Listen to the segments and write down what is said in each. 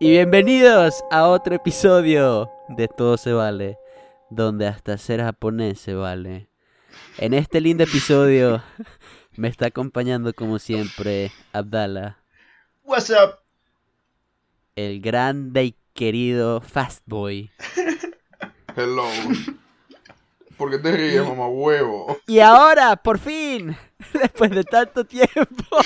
Y bienvenidos a otro episodio de Todo se vale, donde hasta ser japonés se vale. En este lindo episodio me está acompañando como siempre Abdala, What's up? el grande y querido Fastboy. Hello. ¿Por qué te ríes, mamá huevo? Y ahora, por fin, después de tanto tiempo.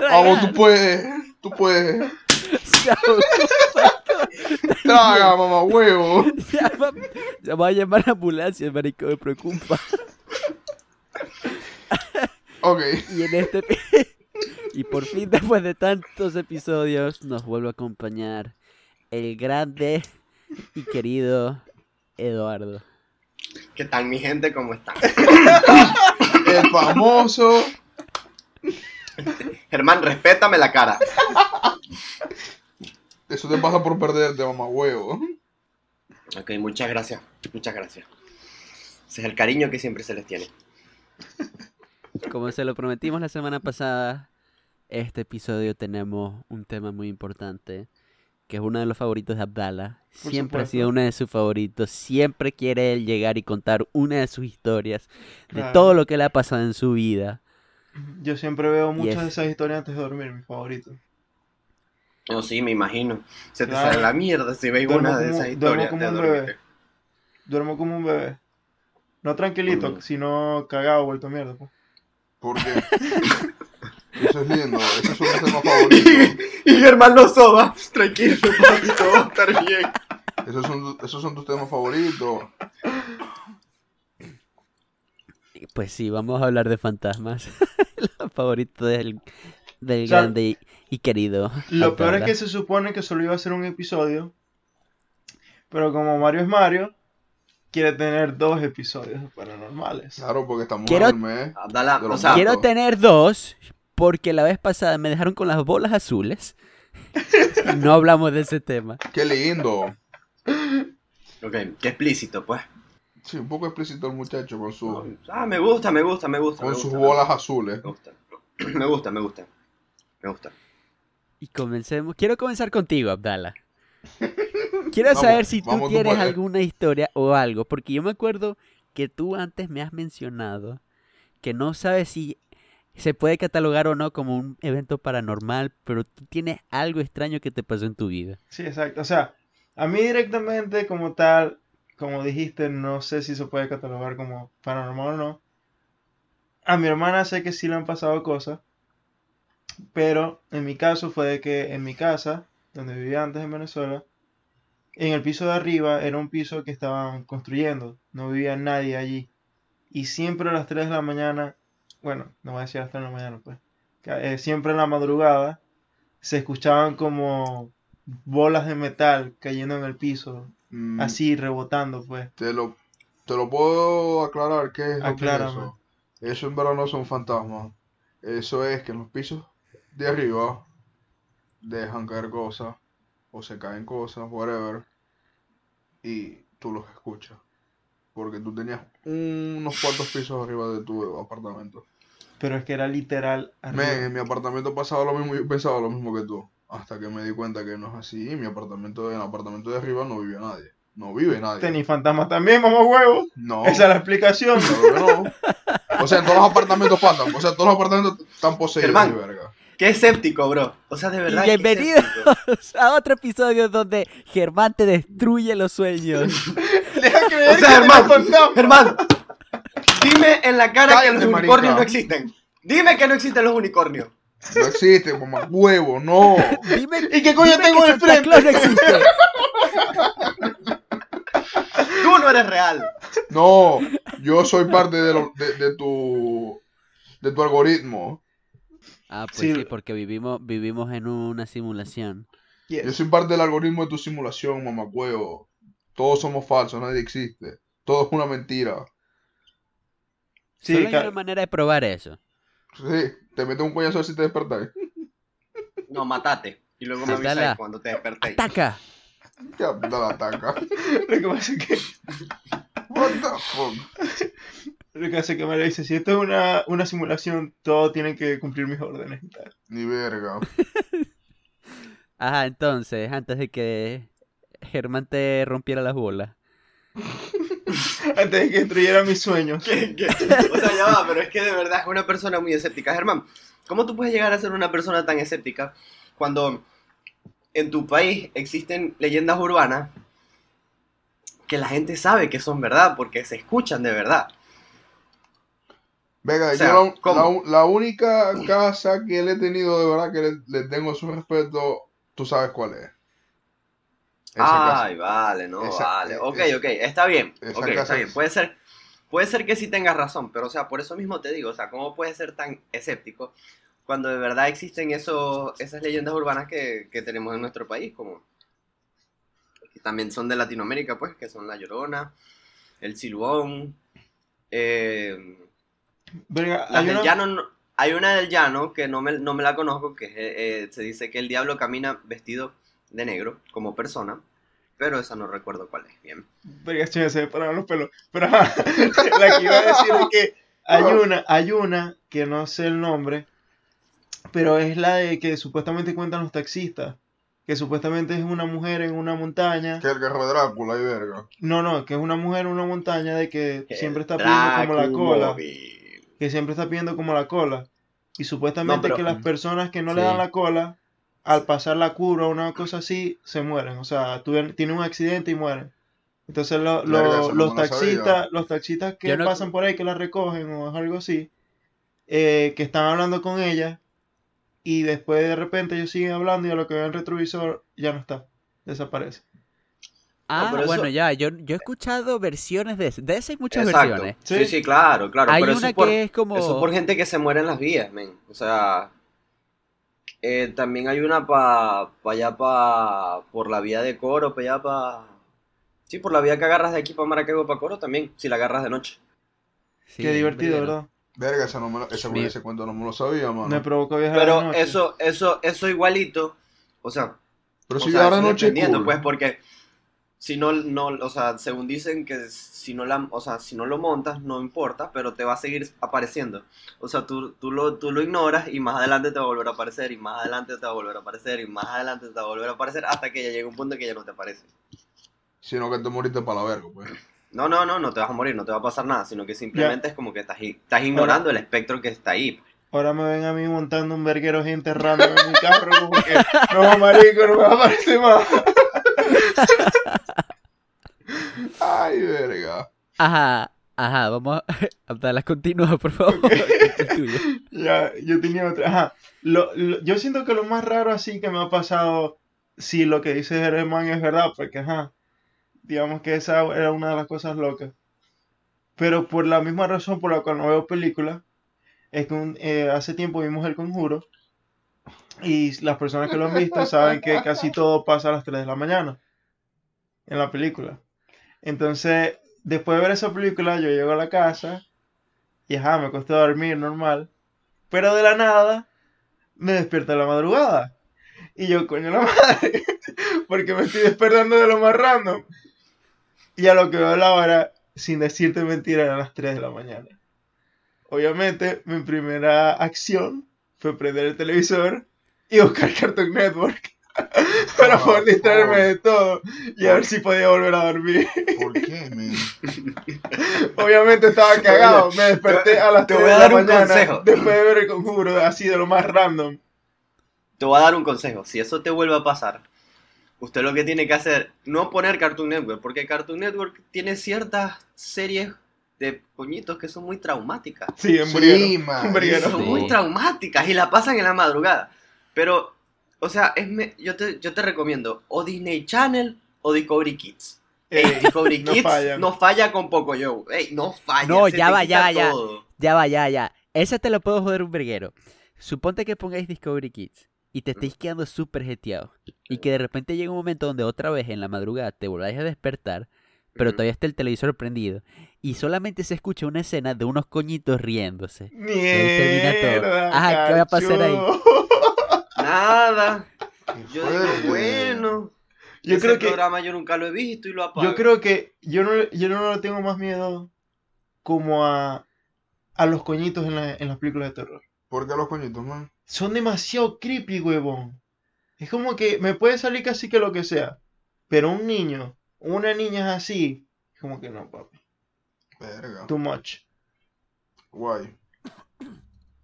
Vamos, tú puedes. Tú puedes. Traga, mamá huevo. Ya va, ya va a llamar a la ambulancia, marico, me preocupa. Ok. Y en este y por fin después de tantos episodios nos vuelve a acompañar el grande y querido Eduardo. ¿Qué tal mi gente? ¿Cómo están? El famoso. Germán, respétame la cara. Eso te pasa por perderte, mamá huevo. Ok, muchas gracias. Muchas gracias. Ese es el cariño que siempre se les tiene. Como se lo prometimos la semana pasada, este episodio tenemos un tema muy importante, que es uno de los favoritos de Abdala. Por Siempre ha sido uno de sus favoritos, siempre quiere él llegar y contar una de sus historias, de Claro. todo lo que le ha pasado en su vida. Yo siempre veo muchas es- de esas historias antes de dormir, mi favorito. No, sí, me imagino. Se te sale la mierda si veis Duermo una de como- esas duermo historias. como de un bebé. Duermo como un bebé. No tranquilito, Mm. sino cagado, vuelto mierda. pues. Porque. Eso es lindo. Ese es un tema favorito. Y Germán lo soba. Tranquilo, papi, todo va a estar bien. Esos son, esos son tus temas favoritos. Pues sí, vamos a hablar de fantasmas. Lo favorito del, del O sea, grande y, y querido. Lo peor es que se supone que solo iba a ser un episodio. Pero como Mario es Mario, quiere tener dos episodios paranormales. Claro, porque estamos Quiero- en el mes. Abdala, De o los sea, Quiero- Quiero tener dos, porque la vez pasada me dejaron con las bolas azules. No hablamos de ese tema. Qué lindo. ok, qué explícito, pues. Sí, un poco explícito el muchacho con, su, Ah, me gusta, me gusta, me gusta. con me sus gusta, bolas me azules. gusta. Me gusta, me gusta. Me gusta. Y comencemos. Quiero comenzar contigo, Abdala. Quiero Vamos, saber si tú tienes alguna historia o algo, porque yo me acuerdo que tú antes me has mencionado que no sabes si se puede catalogar o no como un evento paranormal, pero tú tienes algo extraño que te pasó en tu vida. Sí, exacto. O sea, a mí directamente como tal, como dijiste, no sé si se puede catalogar como paranormal o no. A mi hermana sé que sí le han pasado cosas, pero en mi caso fue de que en mi casa, donde vivía antes en Venezuela, en el piso de arriba era un piso que estaban construyendo, no vivía nadie allí. Y siempre a las 3 de la mañana, bueno, no voy a decir a las 3 de la mañana, pues, que, eh, siempre en la madrugada se escuchaban como bolas de metal cayendo en el piso, Mm, así rebotando, pues. Te lo, te lo puedo aclarar qué es lo que es eso. Eso en verdad no son fantasmas. Eso es que en los pisos de arriba dejan caer cosas o se caen cosas, whatever, y tú los escuchas. Porque tú tenías unos cuantos pisos arriba de tu apartamento. Pero es que era literal arriba. Men, en mi apartamento pasaba lo mismo, yo pensaba lo mismo que tú. Hasta que me di cuenta que no es así. En mi apartamento, en el apartamento de arriba no vive nadie. No vive nadie. Tenía fantasmas también, mamá huevo. No. Esa es la explicación. Claro que no. O sea, en todos los apartamentos pasan. O sea, todos los apartamentos están poseídos verga. Qué escéptico, bro. O sea, de verdad. bienvenidos a otro episodio donde Germán te destruye los sueños. Que O sea, fantasmas. Germán, dime en la cara que los unicornios marica. no existen. Dime que no existen los unicornios. No existe, mamá. Huevo, no. Dime, ¿Y qué coño dime tengo que en el Santa frente? Claus no existe. Tú no eres real. No. Yo soy parte de, lo- de, de tu. de tu algoritmo. Ah, pues Sí. sí, porque vivimos, vivimos en una simulación. Yes. Yo soy parte del algoritmo de tu simulación, mamá. Todos somos falsos, nadie existe. Todo es una mentira. Sí, Solo hay una manera de probar eso. Sí, te metes un coñazo si te despertáis. No, matate. Y luego me avisáis cuando te despertéis. ¡Ataca! Ya, da la ataca. Lo que pasa es que What the fuck? Lo que hace que me dice, si esto es una, una simulación, todos tienen que cumplir mis órdenes y tal. Ni verga. Ajá, entonces, antes de que Germán te rompiera las bolas. Antes de que destruyera mis sueños. ¿Qué- qué? O sea, ya va, pero es que de verdad es una persona muy escéptica. Germán, ¿cómo tú puedes llegar a ser una persona tan escéptica cuando en tu país existen leyendas urbanas que la gente sabe que son verdad porque se escuchan de verdad? Venga, O sea, yo la, la- la única casa que le he tenido de verdad que le, le tengo su respeto, tú sabes cuál es. Ay, vale, no, Esa- vale. Ok, ok, está bien. Ok, está bien. Puede ser, puede ser que sí tengas razón, pero o sea, por eso mismo te digo, o sea, ¿cómo puedes ser tan escéptico cuando de verdad existen esos, esas leyendas urbanas que, que tenemos en nuestro país, como que también son de Latinoamérica, pues, que son La Llorona, El Silbón, eh, Verga, hay del una- llano, hay una del llano que no me, no me la conozco, que eh, eh, se dice que el diablo camina vestido de negro como persona, pero esa no recuerdo cuál es. Bien. Verga, se me pararon los pelos. Pero la que iba a decir es que hay una, hay una que no sé el nombre, pero es la de que supuestamente cuentan los taxistas. Que supuestamente es una mujer en una montaña. Que el de Drácula y verga. No, no, que es una mujer en una montaña de que siempre está pidiendo como la cola. Que siempre está pidiendo como la cola. Y supuestamente No, pero- que las personas que no le dan la cola, al pasar la curva o una cosa así, se mueren. O sea, tuvieron- tienen un accidente y mueren. Entonces lo- lo- Verga, eso no los taxistas, los taxistas que no- pasan por ahí, que la recogen o algo así, eh, que están hablando con ella y después de repente ellos siguen hablando y a lo que ven el retrovisor ya no está, desaparece. Ah, pero bueno, eso- ya, yo, yo he escuchado versiones de ese. De ese hay muchas Exacto. versiones. Sí, Sí. sí, claro, claro. hay pero una eso por, que es como... eso por gente que se muere en las vías, men. O sea, eh, también hay una pa, pa allá pa, por la vía de Coro, pa allá pa... Sí, por la vía que agarras de aquí para Maracaibo para Coro también, si la agarras de noche. Sí, Qué divertido. ¿verdad? Verga, esa no me lo- ese, Mira. ese cuento no me lo sabía, mano. Me provocó viajar Pero noche. eso, eso, eso igualito, o sea, Pero o si eso noche es cool. pues, porque si no, no, o sea, según dicen que si no la, o sea, si no lo montas, no importa, pero te va a seguir apareciendo. O sea, tú, tú lo, tú lo ignoras y más adelante te va a volver a aparecer, y más adelante te va a volver a aparecer, y más adelante te va a volver a aparecer, hasta que ya llegue un punto que ya no te aparece. Sino que te moriste para la verga, pues. No, no, no, no te vas a morir, no te va a pasar nada, sino que simplemente es como que estás, estás ignorando el espectro que está ahí. Ahora me ven a mí montando un verguero gente random en mi carro como que no, marico, no me aparece más. Ay, verga. Ajá, ajá, vamos a... Abdala, continúa, por favor. Esto es tuyo. Ya, yo tenía otra. Ajá. Lo, lo- yo siento que lo más raro así que me ha pasado, si lo que dice Germán es verdad, porque ajá, digamos que esa era una de las cosas locas. Pero por la misma razón por la cual no veo películas, es que un- eh, hace tiempo vimos El Conjuro y las personas que lo han visto saben que casi todo pasa a las 3 de la mañana en la película. Entonces, después de ver esa película, yo llego a la casa y ajá, me acosté a dormir normal. Pero de la nada, me despierto a la madrugada. Y yo, coño la madre, porque me estoy despertando de lo más random. Y a lo que veo la hora, sin decirte mentira, eran las 3 de la mañana. Obviamente, mi primera acción fue prender el televisor y buscar Cartoon Network para Ah, poder distraerme de todo y a ver si podía volver a dormir. ¿Por qué, men? Obviamente estaba cagado, me desperté a las te 3 voy de a la dar un mañana consejo. después de ver el conjuro, así de lo más random. Te voy a dar un consejo. Si eso te vuelve a pasar, usted lo que tiene que hacer, no poner Cartoon Network, porque Cartoon Network tiene ciertas series de coñitos que son muy traumáticas. Sí, en Sí, man. Son Sí. muy traumáticas y la pasan en la madrugada. Pero, o sea, es me- yo, te, yo te recomiendo o Disney Channel o Discovery Kids. Ey, Eh, Discovery no Kids fallan. no falla con poco yo. Ey, no falla. No, ya va, ya, ya. todo. Ya va, ya, ya. Esa te lo puedo joder un verguero. Suponte que pongáis Discovery Kids y te estéis quedando súper jeteado. Y que de repente llega un momento donde otra vez en la madrugada te volváis a despertar, pero todavía está el televisor prendido. Y solamente se escucha una escena de unos coñitos riéndose. termina todo. Ajá, ¿qué va a pasar ahí? Nada. Yo digo, bueno. Yo ese creo que programa yo nunca lo he visto y lo apago. yo creo que yo no yo no le tengo más miedo como a a los coñitos en, la- en las películas de terror. ¿Por qué los coñitos, man? Son demasiado creepy, huevón. Es como que me puede salir casi que lo que sea. Pero un niño, una niña es así. Es como que no, papi. Verga. Too much. Guay.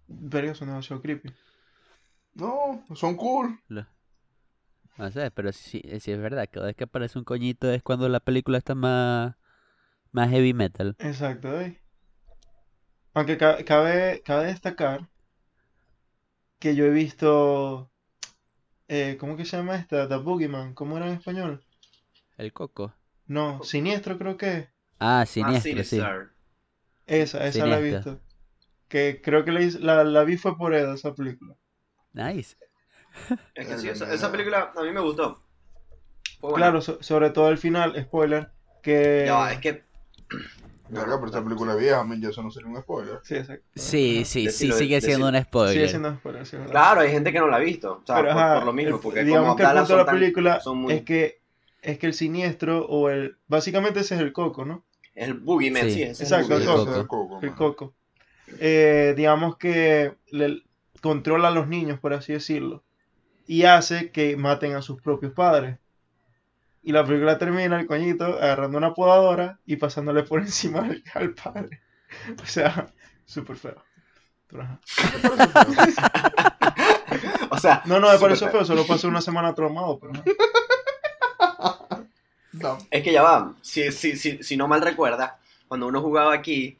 Verga, son demasiado creepy. No, son cool. Lo- No sé, pero sí, sí es verdad. Cada vez que aparece un coñito es cuando la película está más, más heavy metal. Exacto, ¿eh? Aunque ca- cabe, cabe destacar que yo he visto. eh, ¿cómo que se llama esta? The Boogeyman. ¿Cómo era en español? El coco. No, Siniestro creo que es. Ah, Ah, siniestro, sí. Sinister. Esa, esa la he visto. Que creo que la, hice- la, la vi fue por Eda, esa película. Nice. Es que sí, esa, película a mí me gustó. Fue buena. Claro, so- sobre todo el final, spoiler, que... Ya va, es que. Verga, pero esta película es vieja, man, ya eso no sería un spoiler. Sí, exacto. Sí, sí, sí, Decilo, sigue siendo un spoiler. Sigue siendo spoiler, sí, es verdad. Claro, hay gente que no la ha visto. O sea, Pero, por, ajá, por lo mismo, el- porque digamos como que el punto de son la tan- película son muy- es que es que el siniestro o el básicamente ese es el coco, ¿no? Es el Boogeyman, Sí. sí. ese es Exacto, el Boogeyman. coco. El coco, El coco. Eh, digamos que le controla a los niños, por así decirlo, y hace que maten a sus propios padres. Y la película termina el coñito agarrando una podadora y pasándole por encima al, al padre. O sea, súper feo. Pero, ajá. O sea, No, no me pareció feo, solo pasé una semana traumado, pero. No. Es que ya va, si, si, si, si no mal recuerda, cuando uno jugaba aquí,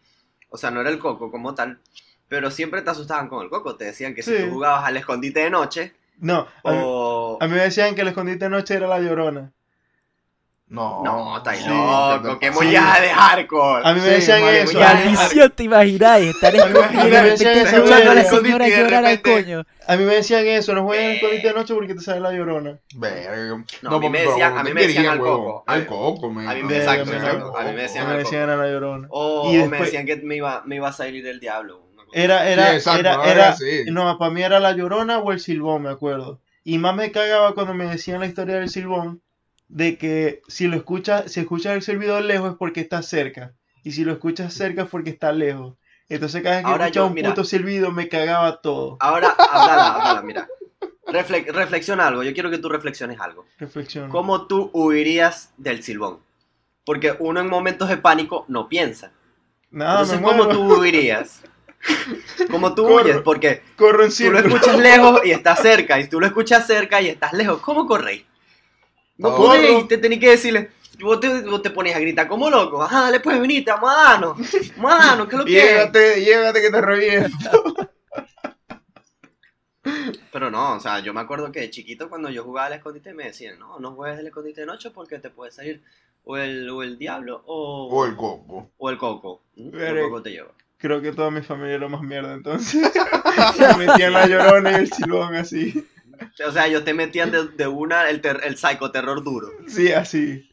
o sea, no era el coco como tal, pero siempre te asustaban con el coco. Te decían que si Sí. tú jugabas al escondite de noche, No, a mí, o... a mí me decían que el escondite de noche era la llorona. No. No, estáis Sí, loco, qué sí. mollaje de hardcore. A mí me Sí, decían eso. Maldición, te imagináis. Estar me decían escuchando a la verga. señora Y de llorar al repente- coño. A mí me decían eso, no jueguen al escondite de noche porque te sale la llorona. Verga. No, a mí me decían- a mí ¿qué me decían al coco. Al A- coco, man. a mí me- Verga, exacto, me-. A mí me A decían me decían a la llorona. O, me decían que me iba, me iba a salir el diablo. Era, era, Sí, exacto, era, no, era, no, para mí era la llorona o el silbón, me acuerdo. Y más me cagaba cuando me decían la historia del silbón, de que si lo escuchas, si escuchas el servidor lejos es porque está cerca. Y si lo escuchas cerca es porque está lejos. Entonces cada vez que Ahora escuchaba yo, un mira. puto silbido me cagaba todo. Ahora, Abdala, Abdala, mira. Refle- reflexiona algo, yo quiero que tú reflexiones algo. Reflexión. ¿Cómo tú huirías del silbón? Porque uno en momentos de pánico no piensa. Nada, Entonces, me ¿cómo tú huirías? ¿Cómo tú Corro. huyes? Porque Corro en tú lo escuchas lejos y estás cerca, y tú lo escuchas cerca y estás lejos. ¿Cómo corréis? No No. podéis, Corro. te tenés que decirle, vos te, vos te pones a gritar como loco. Ajá, dale pues, venite, vamos a darnos. Vamos a darnos, ¿qué es lo que es? Llégate, llégate que te reviento. Pero no, o sea, yo me acuerdo que de chiquito cuando yo jugaba al escondite me decían, no, no juegues el escondite de noche porque te puede salir o el, o el diablo o, O el coco. o el coco. ¿Mm? El coco te lleva. Creo que toda mi familia era más mierda entonces. me metían la llorona y el silbón así. O sea, ellos te metían de, de una el, ter- el psicoterror duro. Sí, así.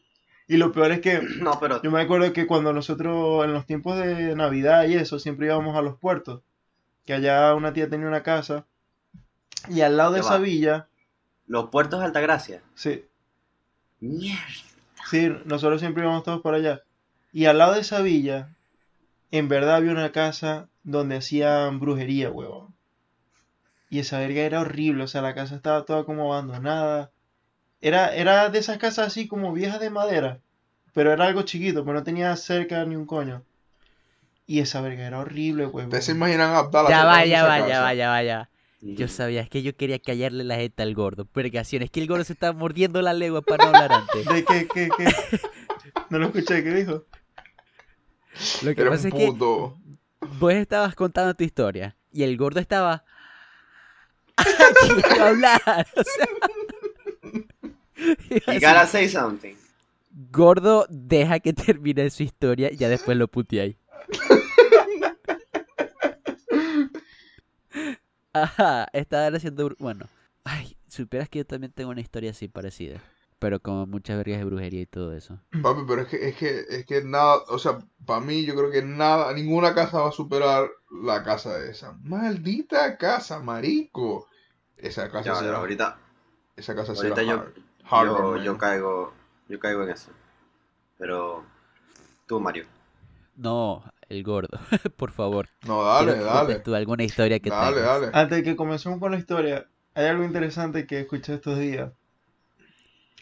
Y lo peor es que No, pero yo me acuerdo que cuando nosotros en los tiempos de Navidad y eso, siempre íbamos a los puertos. Que allá una tía tenía una casa. Y al lado de esa va. villa, los puertos de Altagracia. sí, Mierda. sí, nosotros siempre íbamos todos para allá. Y al lado de esa villa, en verdad había una casa donde hacían brujería, huevón. Y esa verga era horrible, o sea, la casa estaba toda como abandonada. Era, era de esas casas así como viejas de madera, pero era algo chiquito, pero no tenía cerca ni un coño. Y esa verga era horrible, huevón. ¿Ustedes se imaginan a Abdala Ya va, ya va, ya va, ya va, ya va. Yo sabía, es que yo quería callarle la jeta al gordo. Vergación, es que el gordo se estaba mordiendo la lengua para no hablar antes. ¿De qué, qué, qué? No lo escuché, ¿qué dijo? Lo que Era pasa un es que puto. vos estabas contando tu historia y el gordo estaba. Quiero hablar. O sea, You gotta say something. gordo, deja que termine su historia y ya después lo puteáis. Ajá, estaba haciendo. Bueno, ay, supieras que yo también tengo una historia así parecida. Pero como muchas vergas de brujería y todo eso. Papi, pero es que, es que, es que nada, o sea, para mí yo creo que nada, ninguna casa va a superar la casa de esa. Maldita casa, marico. Esa casa Ya, se ya, la- ahorita, esa casa se ahorita la yo, hard- yo, yo caigo, yo caigo en eso. Pero tú, Mario. No, el gordo, por favor. No, dale, quiero dale. tú alguna historia que Dale, tengas. dale. Antes de que comencemos con la historia, hay algo interesante que escuché estos días.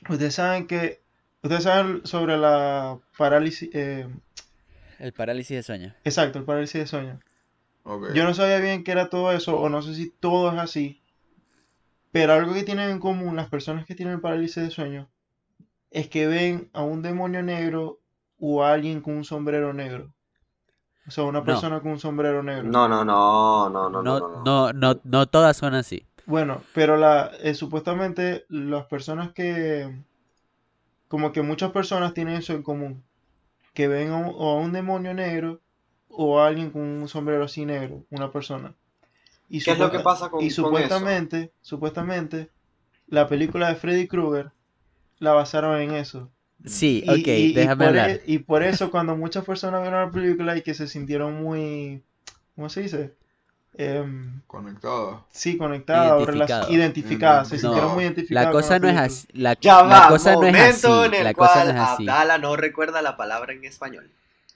Ustedes saben que, ustedes saben sobre la parálisis, eh, El parálisis de sueño. exacto, el parálisis de sueño. Yo no sabía bien qué era todo eso, o no sé si todo es así, pero algo que tienen en común las personas que tienen el parálisis de sueño es que ven a un demonio negro o a alguien con un sombrero negro. O sea, una No. persona con un sombrero negro. No, no, no, no, no, no, No, no, no. no, no, no todas son así. Bueno, pero la, eh, supuestamente las personas que, como que muchas personas tienen eso en común, que ven a un, o a un demonio negro o a alguien con un sombrero así negro, una persona. Y ¿Qué es lo que pasa con, y con eso? supuestamente, supuestamente, la película de Freddy Krueger la basaron en eso. Sí, Y, ok, y- y déjame por hablar. e- y por eso cuando muchas personas vieron la película y que se sintieron muy, ¿cómo se dice? Conectada. Sí, conectada o Identificado. relac- identificada. Se No, sintieron muy identificadas La cosa no es así. La, Ya la va, cosa no es momento así. en el La cosa cual no es así. Abdala no recuerda la palabra en español.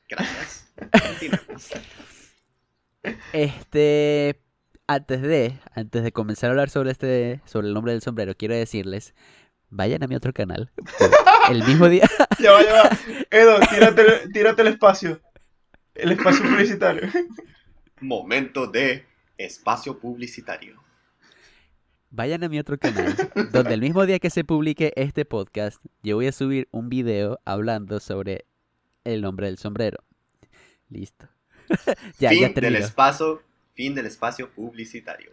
Gracias. Continuemos. Este, antes de, antes de comenzar a hablar sobre este, sobre el nombre del sombrero, quiero decirles, vayan a mi otro canal. El mismo día, Ya va, ya va. Edo, tírate, tírate el espacio. El espacio publicitario. Momento de espacio publicitario. vayan a mi otro canal, donde el mismo día que se publique este podcast, yo voy a subir un video hablando sobre el nombre del sombrero. Listo. ya, fin ya del espacio, fin del espacio publicitario.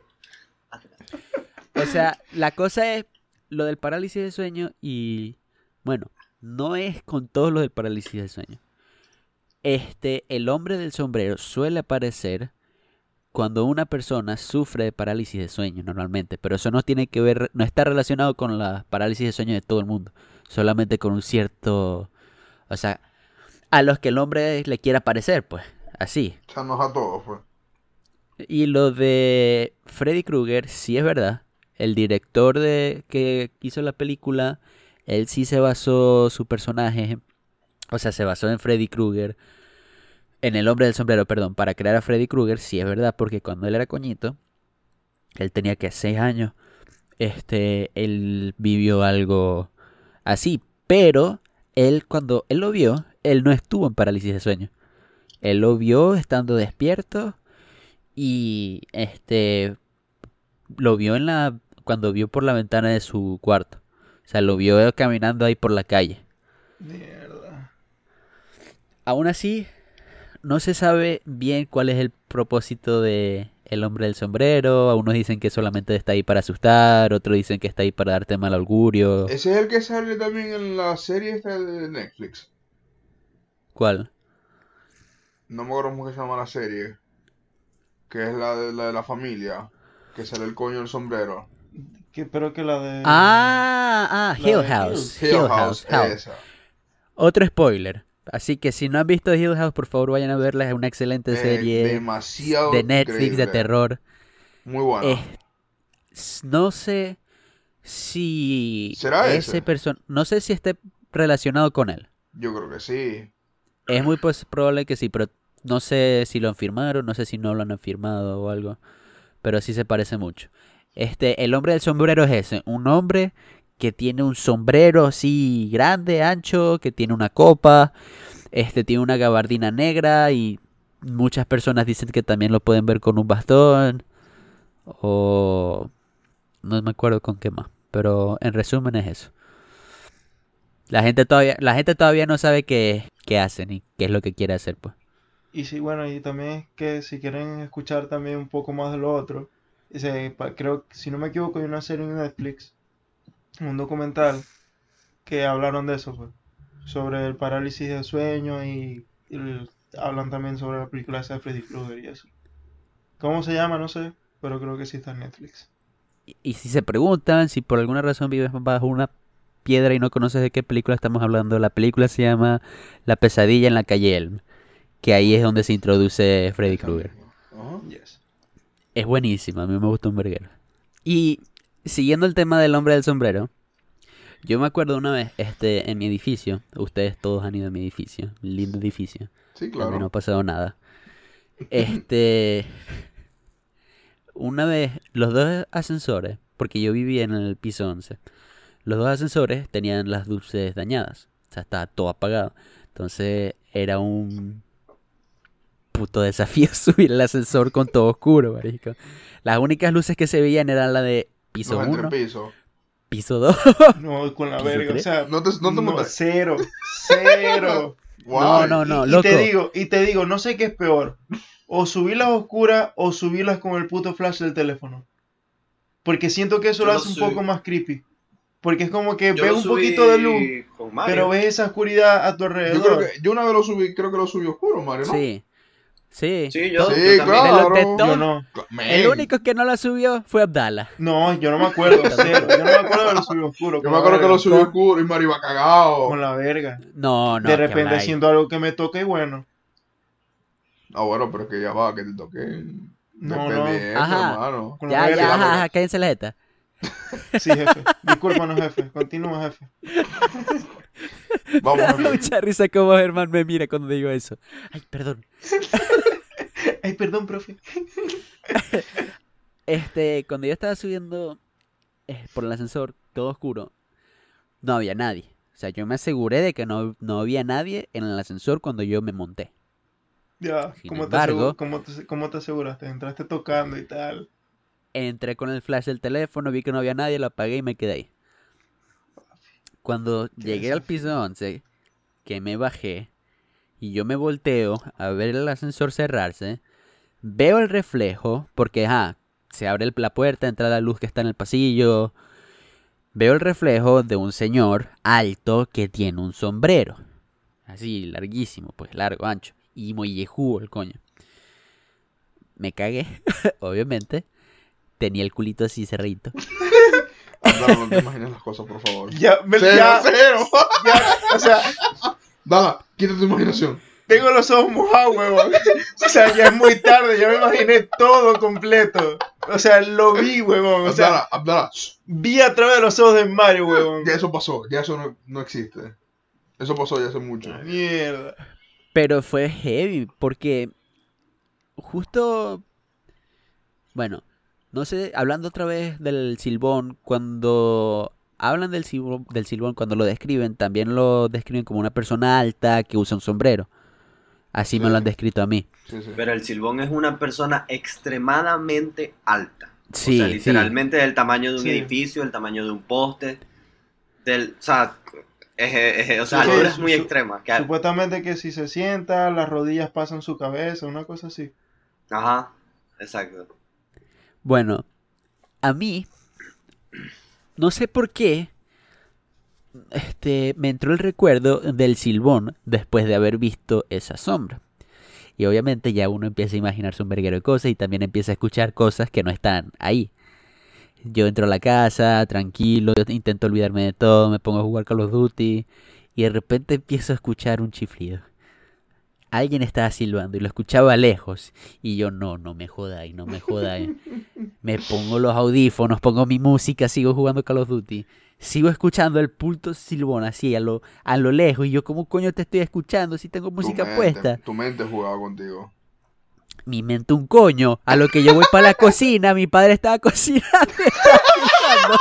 O sea, la cosa es lo del parálisis de sueño y bueno, no es con todo lo del parálisis de sueño. Este, el hombre del sombrero suele aparecer cuando una persona sufre de parálisis de sueño normalmente, pero eso no tiene que ver, no está relacionado con la parálisis de sueño de todo el mundo, solamente con un cierto, o sea, a los que el hombre le quiera parecer, pues, así. Echarnos a todos, pues. Y lo de Freddy Krueger, sí es verdad. El director de que hizo la película, él sí se basó su personaje, o sea, se basó en Freddy Krueger, en el hombre del sombrero, perdón, para crear a Freddy Krueger, sí es verdad, porque cuando él era coñito, él tenía que 6 años, este, él vivió algo así, pero él cuando él lo vio, él no estuvo en parálisis de sueño. Él lo vio estando despierto y este lo vio en la cuando vio por la ventana de su cuarto. O sea, lo vio caminando ahí por la calle. Mierda. Aún así, no se sabe bien cuál es el propósito de el hombre del sombrero. Algunos dicen que solamente está ahí para asustar, otros dicen que está ahí para darte mal augurio. Ese es el que sale también en la serie esta de Netflix. ¿Cuál? No me acuerdo cómo que se llama la serie. Que es la de la, de la familia. Que sale el coño del sombrero. Que, pero que la de. Ah, ah, Hill House. Hill Hill House, House. House. esa. Otro spoiler. Así que si no han visto Hill House, por favor vayan a verla. Es una excelente Eh, serie demasiado de Netflix de terror. Muy buena. S- no sé si ¿Será ese ese? no sé si esté relacionado con él. Yo creo que sí. Es muy probable que sí, pero no sé si lo han firmado, no sé si no lo han firmado o algo, pero sí se parece mucho. Este, el hombre del sombrero es ese, un hombre que tiene un sombrero así grande, ancho, que tiene una copa, este tiene una gabardina negra y muchas personas dicen que también lo pueden ver con un bastón o no me acuerdo con qué más, pero en resumen es eso. La gente todavía, la gente todavía no sabe qué, qué hacen y qué es lo que quiere hacer, pues. Y sí, bueno, y también es que si quieren escuchar también un poco más de lo otro, creo si no me equivoco hay una serie en Netflix, un documental que hablaron de eso, pues, sobre el parálisis del sueño y, y el- hablan también sobre la película esa de Freddy Krueger y eso. ¿Cómo se llama? No sé, pero creo que sí está en Netflix. Y, y si se preguntan si por alguna razón vives bajo una piedra y no conoces de qué película estamos hablando, la película se llama La pesadilla en la calle Elm, que ahí es donde se introduce Freddy Krueger. Yes. Es buenísima, a mí me gusta un verguero. Y siguiendo el tema del hombre del sombrero, Yo me acuerdo una vez, este, en mi edificio, ustedes todos han ido a mi edificio, lindo edificio, Sí, donde no claro. ha pasado nada. Este, una vez, los dos ascensores, porque yo vivía en el piso 11, los dos ascensores tenían las luces dañadas, o sea, estaba todo apagado. Entonces era un puto desafío subir el ascensor con todo oscuro, marico. Las únicas luces que se veían eran la de piso Los 1, entrepisos. piso 2. No, con la ¿Piso verga. O sea, No te, no te no, montas. cero. Cero. No, no, no, y, loco. y te digo, y te digo, no sé qué es peor. O subirlas oscuras o subirlas con el puto flash del teléfono. Porque siento que eso Yo lo lo hace un subí. poco más creepy. Porque es como que Yo ves un poquito de luz, pero ves esa oscuridad a tu Yo creo alrededor. que yo una vez lo subí, creo que lo subí oscuro, Mario, ¿no? Sí. Sí. Sí, yo, Sí, yo claro. Yo no. El único que no la subió fue Abdala. No, yo no me acuerdo, cero. Yo no me acuerdo de lo subí oscuro. Yo con me la acuerdo que verga. lo subí oscuro y Mario iba cagado. Con la verga. No, no. de ¿qué repente haciendo algo que me toca y bueno. Ah, bueno, pero es que ya va, que te toque. No, no. Ajá. hermano. Con la Ya, verga. ya, ajá, cállense la jeta. Sí, jefe. Discúlpanos, jefe. Continúa, jefe. Vamos, jefe. Mucha risa como Germán me mira cuando digo eso. Ay, perdón. Ay, perdón, profe. Este, cuando yo estaba subiendo eh, por el ascensor, todo oscuro, no había nadie. O sea, yo me aseguré de que no, no había nadie en el ascensor cuando yo me monté. Ya, Sin ¿cómo, embargo- te cómo, te, cómo te aseguraste? Entraste tocando y tal. Entré con el flash del teléfono, vi que no había nadie, lo apagué y me quedé ahí. Cuando llegué al piso 11, que me bajé y yo me volteo a ver el ascensor cerrarse, veo el reflejo, porque ajá, se abre la puerta, entra la luz que está en el pasillo. Veo el reflejo de un señor alto que tiene un sombrero. Así, larguísimo, pues largo, ancho. Y mollejudo el coño. Me cagué, obviamente. Tenía el culito así cerrito. Dala, no te imagines las cosas, por favor. Ya, me, Cero, ya, cero. ya, o sea, Dala, quita tu imaginación. tengo los ojos mojados, huevón. O sea, ya es muy tarde, ya me imaginé todo completo. O sea, lo vi, huevón. O sea, Abdala, Abdala, vi a través de los ojos de Mario, huevón. ya eso pasó, ya eso no, no existe. Eso pasó ya hace mucho. Mierda. Pero fue heavy, porque justo, bueno, no sé, hablando otra vez del silbón, cuando hablan del silbón, del silbón, cuando lo describen, también lo describen como una persona alta que usa un sombrero. Así me lo han descrito a mí. Sí, sí. Pero el silbón es una persona extremadamente alta. Sí, o sea, sí. literalmente del tamaño de un Sí. edificio, del tamaño de un poste. Del, o sea, es, es- o sea, muy su- extrema. que- Supuestamente que si se sienta, las rodillas pasan su cabeza, una cosa así. Ajá, exacto. Bueno, a mí, no sé por qué, este, me entró el recuerdo del silbón después de haber visto esa sombra. Y obviamente ya uno empieza a imaginarse un verguero de cosas y también empieza a escuchar cosas que no están ahí. Yo entro a la casa, tranquilo, intento olvidarme de todo, me pongo a jugar Call of Duty y de repente empiezo a escuchar un chiflido. Alguien estaba silbando y lo escuchaba lejos. Y yo, no, no me jodáis, no me jodáis. Me pongo los audífonos, pongo mi música, sigo jugando Call of Duty. Sigo escuchando el pulto silbón así a lo, a lo lejos. Y yo, ¿cómo coño te estoy escuchando si tengo Tu música mente- puesta? Tu mente jugaba contigo. Mi mente un coño. A lo que yo voy para la cocina, mi padre estaba cocinando. estaba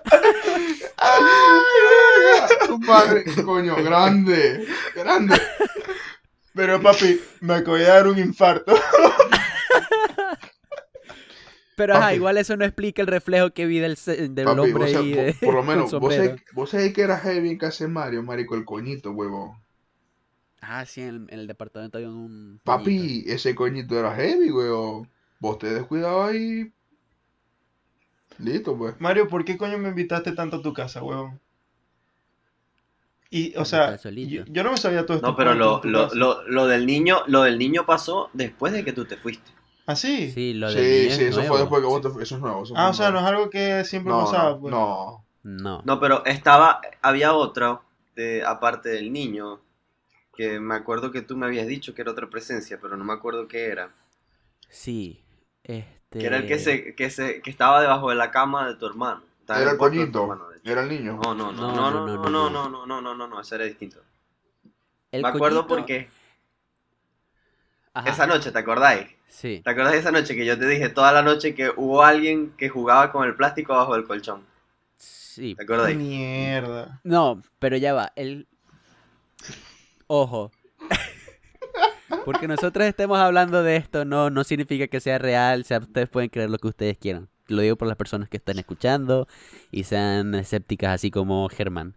silbando. Tu padre, coño, grande, grande. Pero papi, me acabo de dar un infarto. Pero ajá, igual eso no explica el reflejo que vi del, del Papi, hombre vos, ahí. de- por, lo menos, vos sabés, vos sabés que era heavy en casa de Mario, marico, el coñito, huevón. Ah, sí, en, en el departamento había un. Papi, ese coñito era heavy, huevón. Vos te descuidabas y... Listo, pues. Mario, ¿por qué coño me invitaste tanto a tu casa, huevón? Y, o sea, yo, yo no me sabía todo esto. No, pero lo, lo, lo, lo del niño, lo del niño pasó después de que tú te fuiste. ¿Ah, sí? Sí, lo del Sí, niño sí, es eso nuevo. fue después que vos te fu- Eso es nuevo. eso Ah, o sea, no es algo que siempre no, pasaba, no, pues. no. No. No, pero estaba, había otra, de, aparte del niño, que me acuerdo que tú me habías dicho que era otra presencia, pero no me acuerdo qué era. Sí. Este. Que era el que, se, que, se, que estaba debajo de la cama de tu hermano. Estaba Era el hermano, hecho. Era el niño. No, no, no, No, no, no, no, no, no, no, no, no, no, no, no, ese era distinto. El Me acuerdo coñito- porque Ajá, esa noche, ¿te acordáis? Sí. ¿Te acuerdas de esa noche que yo te dije toda la noche que hubo alguien que jugaba con el plástico abajo del colchón? Sí. ¿Te acordáis? Mierda. No, pero ya va. El... Ojo. Porque nosotros estemos hablando de esto no, no significa que sea real. O sea, ustedes pueden creer lo que ustedes quieran. Lo digo por las personas que están escuchando y sean escépticas así como Germán.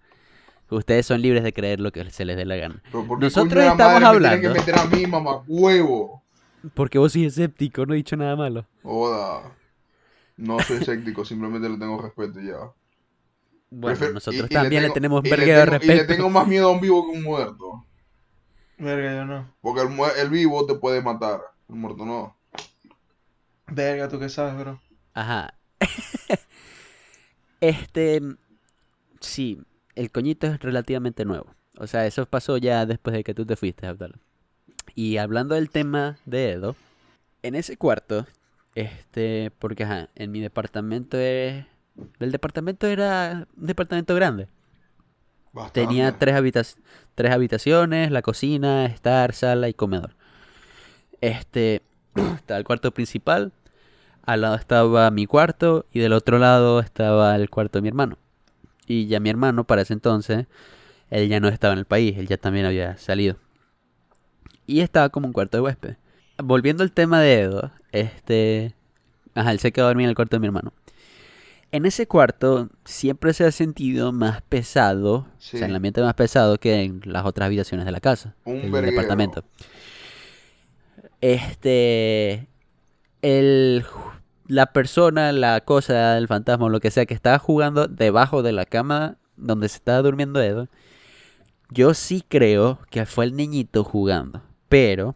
Ustedes son libres de creer lo que se les dé la gana. Pero ¿por qué Nosotros estamos madre hablando- que meter a mí, mamá huevo. Porque vos sos escéptico, no he dicho nada malo. Joda. No soy escéptico, simplemente le tengo respeto y ya. Bueno, nosotros y- y también le, tengo- tenemos y vergueo de tengo- Y le respeto. tengo más miedo a un vivo que a un muerto. Verga, yo no. Porque el, mu- el vivo te puede matar, el muerto no. Verga, tú qué sabes, bro. Ajá. este, sí, el coñito es relativamente nuevo. O sea, eso pasó ya después de que tú te fuiste, Abdala. Y hablando del tema de Edo, en ese cuarto, este, porque ajá, en mi departamento es... El departamento era un departamento grande. Bastante. Tenía tres, tres habitaciones, la cocina, estar, sala y comedor. Este, estaba el cuarto principal, al lado estaba mi cuarto y del otro lado estaba el cuarto de mi hermano. Y ya mi hermano, para ese entonces, él ya no estaba en el país, él ya también había salido. Y estaba como un cuarto de huésped. Volviendo al tema de Edo, este, ajá, él se quedó a dormir en el cuarto de mi hermano. En ese cuarto siempre se ha sentido más pesado, o sea, Sí. el ambiente más pesado que en las otras habitaciones de la casa, del verguero. departamento. Este, el, la persona, la cosa, el fantasma lo que sea que estaba jugando debajo de la cama donde se estaba durmiendo Edo, yo sí creo que fue el niñito jugando, pero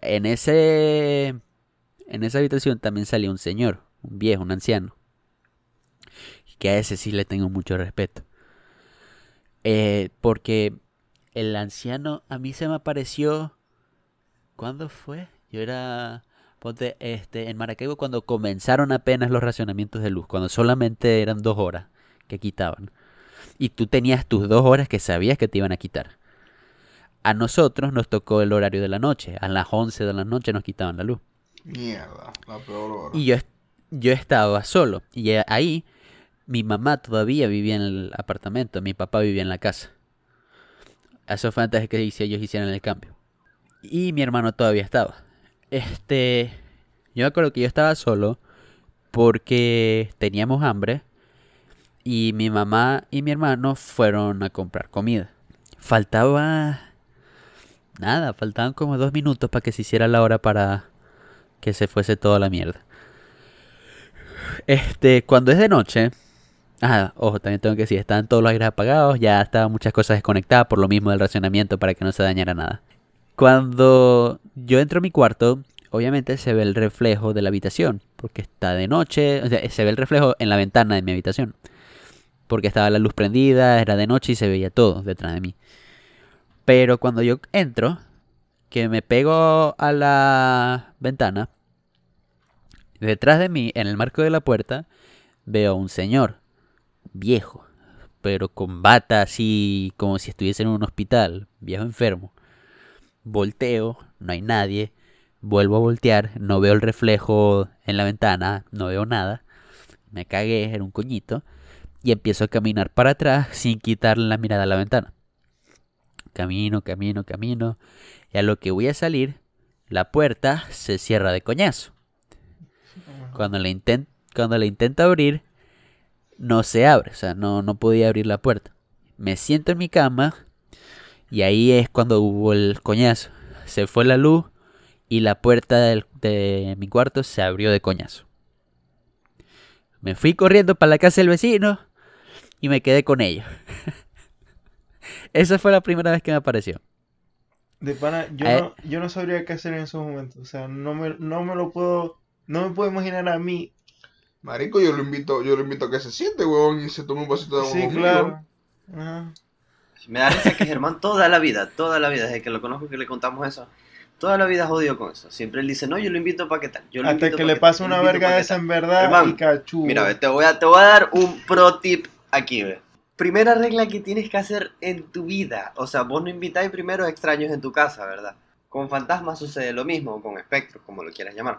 en ese, en esa habitación también salió un señor, un viejo, un anciano que a ese sí le tengo mucho respeto. Eh, porque el anciano a mí se me apareció. ¿Cuándo fue? Yo era. Ponte, este, en Maracaibo cuando comenzaron apenas los racionamientos de luz, cuando solamente eran dos horas que quitaban. Y tú tenías tus dos horas que sabías que te iban a quitar. A nosotros nos tocó el horario de la noche. A las 11 de la noche nos quitaban la luz. Mierda, la peor hora. Y yo, yo estaba solo. Y ahí mi mamá todavía vivía en el apartamento, mi papá vivía en la casa. Eso fue antes de que ellos hicieran el cambio. Y mi hermano todavía estaba. Este, yo me acuerdo que yo estaba solo porque teníamos hambre y mi mamá y mi hermano fueron a comprar comida. Faltaba nada, faltaban como dos minutos para que se hiciera la hora para que se fuese toda la mierda. Este, cuando es de noche, ah, ojo, también tengo que decir, estaban todos los aires apagados, ya estaban muchas cosas desconectadas por lo mismo del racionamiento para que no se dañara nada. Cuando yo entro a mi cuarto, obviamente se ve el reflejo de la habitación, porque está de noche, o sea, se ve el reflejo en la ventana de mi habitación, porque estaba la luz prendida, era de noche y se veía todo detrás de mí. Pero cuando yo entro, que me pego a la ventana, detrás de mí, en el marco de la puerta, veo a un señor viejo, pero con bata así como si estuviese en un hospital, viejo enfermo. Volteo, no hay nadie, vuelvo a voltear, no veo el reflejo en la ventana, no veo nada. Me cagué, era un coñito, y empiezo a caminar para atrás sin quitarle la mirada a la ventana. Camino, camino, camino, y a lo que voy a salir, la puerta se cierra de coñazo. Cuando la, inten- cuando la intento abrir, no se abre, o sea, no, no podía abrir la puerta. Me siento en mi cama y ahí es cuando hubo el coñazo. Se fue la luz y la puerta del- de mi cuarto se abrió de coñazo. Me fui corriendo para la casa del vecino y me quedé con ellos. Esa fue la primera vez que me apareció. De pana, yo, Eh. no, yo no sabría qué hacer en esos momentos. O sea, no me, no me lo puedo. No me puedo imaginar a mí. Marico, yo lo invito, yo lo invito a que se siente, huevón, y se tome un vasito de agua Sí, conmigo. claro. Ajá. Me da risa que Germán toda la vida, toda la vida, desde que lo conozco que le contamos eso, Toda la vida jodido con eso. Siempre él dice, no, yo lo invito para qué tal. Yo lo Hasta que le pasa yo una verga de esa tal". en verdad Hermano, y. Mira, ve, te voy, a, te voy a dar un pro tip aquí, ve. Primera regla que tienes que hacer en tu vida. O sea, vos no invitáis primero a extraños en tu casa, ¿verdad? Con fantasmas sucede lo mismo, o con espectros, como lo quieras llamar.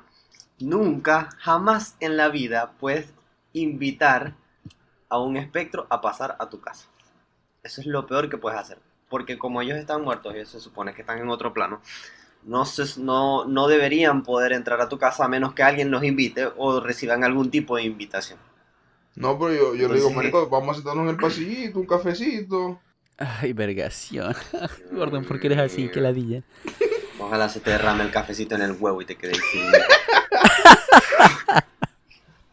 Nunca, jamás en la vida puedes invitar a un espectro a pasar a tu casa. Eso es lo peor que puedes hacer. Porque como ellos están muertos, y se supone que están en otro plano, no, se- no, no deberían poder entrar a tu casa a menos que alguien los invite o reciban algún tipo de invitación. No, pero yo, yo le digo, marico, vamos a sentarnos en el pasillito, un cafecito. Ay, vergación. Gordon, ¿por qué eres así? Que ladilla. Ojalá se te derrame el cafecito en el huevo y te quedes sin...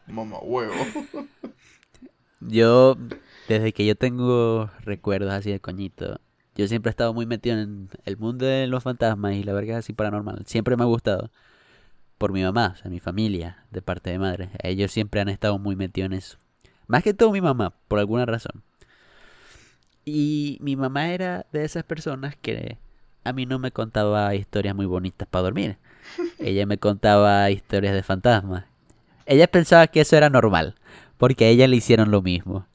Mamá, huevo. Yo, desde que yo tengo recuerdos así de coñito, yo siempre he estado muy metido en el mundo de los fantasmas y la verga así paranormal. Siempre me ha gustado. Por mi mamá, o sea, mi familia, de parte de madre. Ellos siempre han estado muy metidos en eso. Más que todo mi mamá, por alguna razón. Y mi mamá era de esas personas que a mí no me contaba historias muy bonitas para dormir. Ella me contaba historias de fantasmas. Ella pensaba que eso era normal, porque a ella le hicieron lo mismo.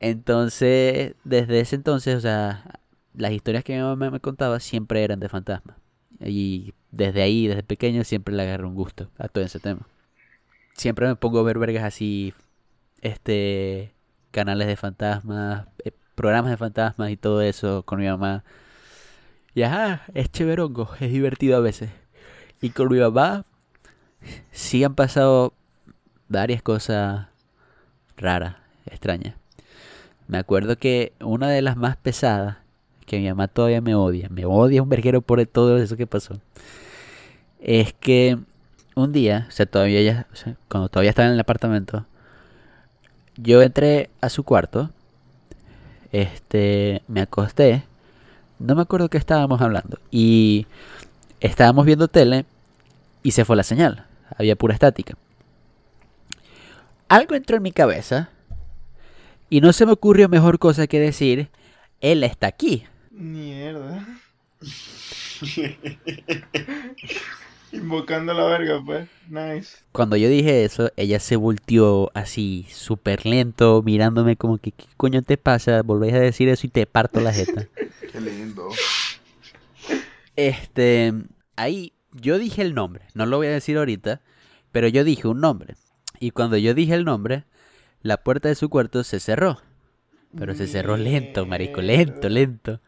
Entonces, desde ese entonces, o sea, las historias que mi mamá me contaba siempre eran de fantasmas. Y desde ahí, desde pequeño, siempre le agarré un gusto a todo ese tema. Siempre me pongo a ver vergas así, este, canales de fantasmas, eh, programas de fantasmas y todo eso con mi mamá. Y es chéverongo, es divertido a veces. Y con mi mamá, sí han pasado varias cosas raras, extrañas. Me acuerdo que una de las más pesadas, que mi mamá todavía me odia, me odia un verguero por todo eso que pasó, es que un día, o sea, todavía ella, cuando todavía estaba en el apartamento, yo entré a su cuarto, este, me acosté, no me acuerdo qué estábamos hablando, y estábamos viendo tele y se fue la señal, había pura estática. Algo entró en mi cabeza y no se me ocurrió mejor cosa que decir, él está aquí. Mierda. Invocando la verga, pues. Nice. Cuando yo dije eso, ella se volteó así, súper lento, mirándome como que, ¿qué coño te pasa? Volvéis a decir eso y te parto la jeta. Qué lindo. Este, ahí yo dije el nombre, no lo voy a decir ahorita, pero yo dije un nombre. Y cuando yo dije el nombre, la puerta de su cuarto se cerró. Pero se cerró lento, marico, lento, lento.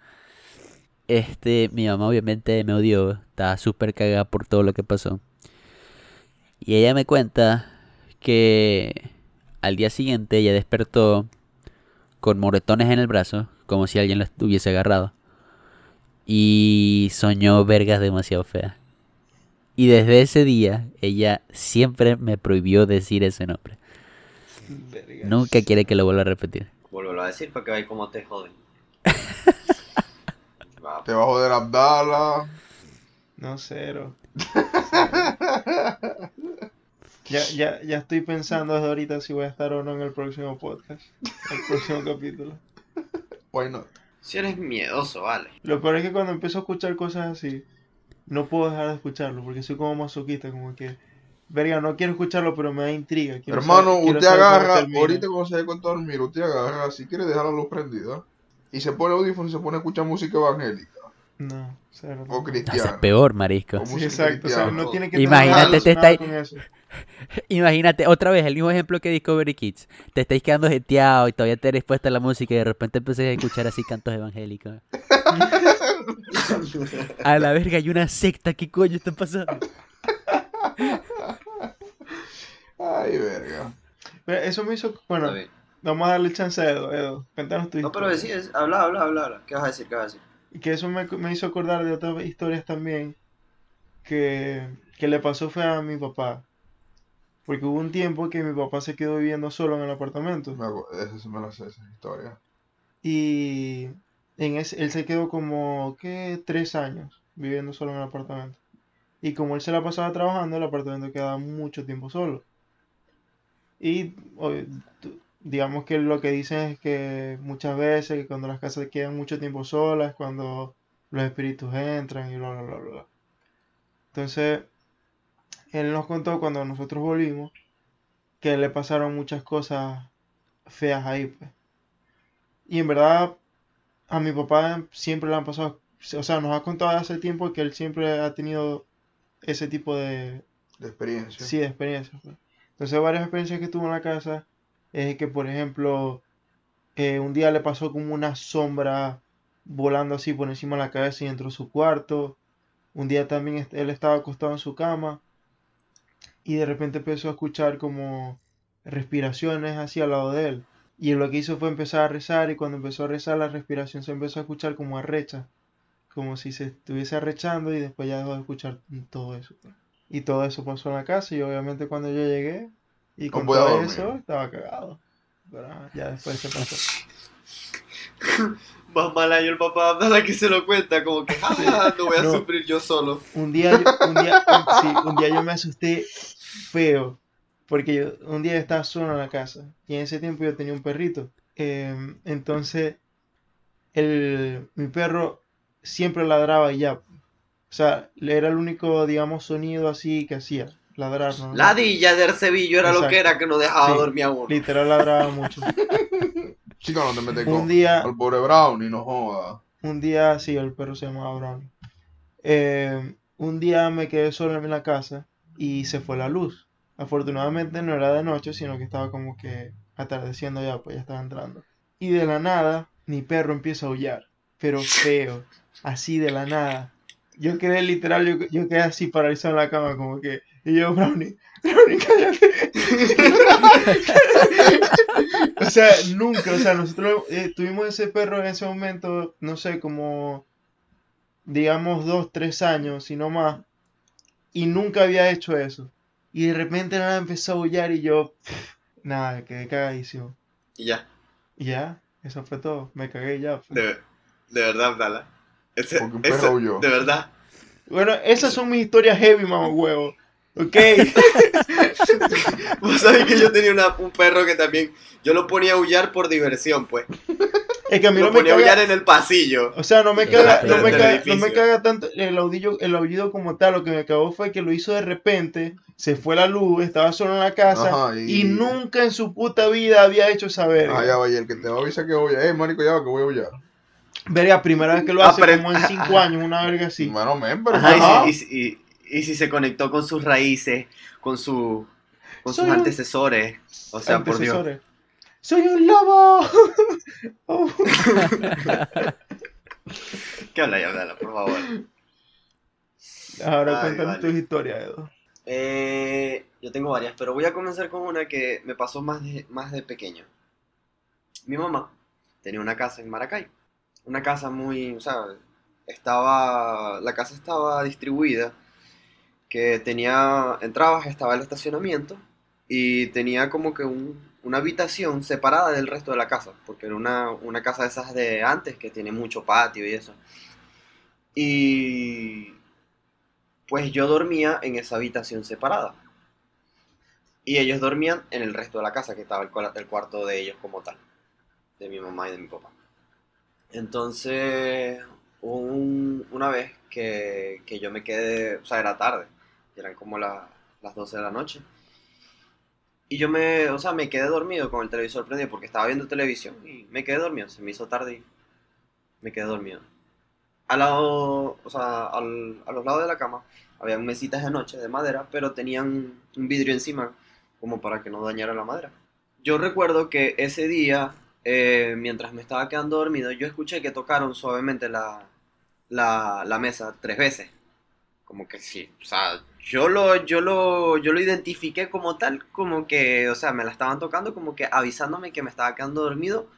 Este, mi mamá obviamente me odió, estaba súper cagada por todo lo que pasó. Y ella me cuenta que al día siguiente ella despertó con moretones en el brazo, como si alguien la hubiese agarrado. Y soñó vergas demasiado feas. Y desde ese día ella siempre me prohibió decir ese nombre. Vergas. Nunca quiere que lo vuelva a repetir. Vuelvo a decir para que veáis cómo te joden. Va, Te va a joder Abdala. No, cero. Ya, ya, ya estoy pensando desde ahorita si voy a estar o no en el próximo podcast. El próximo capítulo. Why not? Si eres miedoso, vale. Lo peor es que cuando empiezo a escuchar cosas así, no puedo dejar de escucharlo porque soy como masoquista, como que, verga, no quiero escucharlo, pero me da intriga. quiero Hermano, saber- usted agarra, ahorita cuando se dé cuenta de dormir, usted agarra, si quiere dejar la luz prendida, y se pone audífono y se pone a escuchar música evangélica No, o no. O sea, cristiana. peor, marisco. O Sí, exacto. O sea, cristiana. no tiene que Imagínate, tener te está-. Imagínate, otra vez, el mismo ejemplo que Discovery Kids. Te estáis quedando jeteado y todavía te eres puesta a la música y de repente empecé a escuchar así cantos evangélicos. A la verga, hay una secta, ¿qué coño está pasando? Ay, verga. Pero Eso me hizo, bueno, vamos a darle chance a Edo. Edo, cuéntanos tu No, pero historia. decís, habla, habla, habla, habla. ¿Qué vas a decir? ¿Qué vas a decir? Y que eso me, me hizo acordar de otras historias también que, que le pasó fue a mi papá. Porque hubo un tiempo que mi papá se quedó viviendo solo en el apartamento. Esa sí me la sé, esa historia. Y en ese, él se quedó como, ¿qué? Tres años viviendo solo en el apartamento. Y como él se la pasaba trabajando, el apartamento quedaba mucho tiempo solo. Y digamos que lo que dicen es que muchas veces que cuando las casas quedan mucho tiempo solas, cuando los espíritus entran y bla, bla, bla, bla. Entonces, él nos contó cuando nosotros volvimos que le pasaron muchas cosas feas ahí, pues. Y en verdad, a mi papá siempre le han pasado, o sea, nos ha contado hace tiempo que él siempre ha tenido ese tipo de, De experiencia. Sí, de experiencias. pues. Entonces, varias experiencias que tuvo en la casa es que, por ejemplo, eh, un día le pasó como una sombra volando así por encima de la cabeza y entró a su cuarto. Un día también él estaba acostado en su cama y de repente empezó a escuchar como respiraciones así al lado de él. Y lo que hizo fue empezar a rezar y cuando empezó a rezar la respiración se empezó a escuchar como arrecha, como si se estuviese arrechando y después ya dejó de escuchar todo eso. Y todo eso pasó en la casa y obviamente cuando yo llegué y con todo eso estaba cagado. Pero ya después se pasó. Más mala yo el papá Abdala que se lo cuenta, como que, ah, no voy a No. sufrir yo solo. Un día, yo- un día, un- sí, un día yo me asusté feo, porque yo, un día estaba solo en la casa y en ese tiempo yo tenía un perrito. Em, entonces, el, mi perro siempre ladraba y ya. O sea, era el único, digamos, sonido así que hacía, ladrar, ¿no? Ladilla del Sevillo era lo que era que no dejaba Sí. dormir a uno. Literal ladraba mucho. Chico, no te metes Un con día, al pobre Brownie, no joda. Un día, sí, el perro se llamaba Brownie. Eh, un día me quedé solo en la casa y se fue la luz. Afortunadamente no era de noche, sino que estaba como que atardeciendo ya, pues ya estaba entrando. Y de la nada, mi perro empieza a aullar, pero feo, así de la nada. Yo quedé literal, yo, yo quedé así paralizado en la cama, como que, y yo, Brownie, Brownie, cállate. O sea, nunca, o sea, nosotros eh, tuvimos ese perro en ese momento, no sé, como, digamos, dos, tres años, si no más, y nunca había hecho eso. Y de repente nada empezó a aullar y yo, nada, quedé cagadísimo. Y ya, Y ya, eso fue todo, me cagué y ya. de, de verdad, Abdala. Ese, Porque un ese- perro huyó. de verdad. Bueno, esas son mis historias heavy, mamá huevo. Ok, Vos sabés que yo tenía una- un perro que también, yo lo ponía a aullar por diversión, pues. es que a mí Lo no me ponía a aullar en el pasillo. o sea, no me caga, no me caga, no me caga tanto el aullido, el aullido como tal, lo que me cagó fue que lo hizo de repente, se fue la luz, estaba solo en la casa, Ajá, y... y- nunca en su puta vida había hecho esa verga. Ah, ya va, y el que te va a avisar que voy a. Eh, marico, ya va, que voy a huyar. Verga, primera vez que lo hace Apre- como en cinco años, una verga así. Bueno, men, pero. Ajá, y, Ajá. si, y si- y- y si se conectó con sus raíces, con su con sus un- antecesores. O sea, por Dios. ¡Soy un lobo! Oh. ¿Qué habla ya, Abdala, por favor? Ahora vale. tus historias, Edo. Eh, yo tengo varias, pero voy a comenzar con una que me pasó más de, más de pequeño. Mi mamá tenía una casa en Maracay. Una casa muy, o sea, estaba, la casa estaba distribuida, que tenía, entrabas, estaba el estacionamiento y tenía como que un- una habitación separada del resto de la casa, porque era una, una casa de esas de antes que tiene mucho patio y eso. Y pues yo dormía en esa habitación separada. Y ellos dormían en el resto de la casa, que estaba el, el cuarto de ellos como tal, de mi mamá y de mi papá. Entonces, un- una vez que, que yo me quedé, o sea, era tarde, eran como la- las 12 de la noche. Y yo me, o sea, me quedé dormido con el televisor prendido porque estaba viendo televisión y me quedé dormido, se me hizo tarde y me quedé dormido. Al lado, o sea, al- a los lados de la cama había mesitas de noche de madera, pero tenían un vidrio encima como para que no dañara la madera. Yo recuerdo que ese día, eh, mientras me estaba quedando dormido, yo escuché que tocaron suavemente la, la, la mesa tres veces. Como que sí, o sea, yo lo, yo lo, yo lo identifiqué como tal, como que, o sea, me la estaban tocando, como que avisándome que me estaba quedando dormido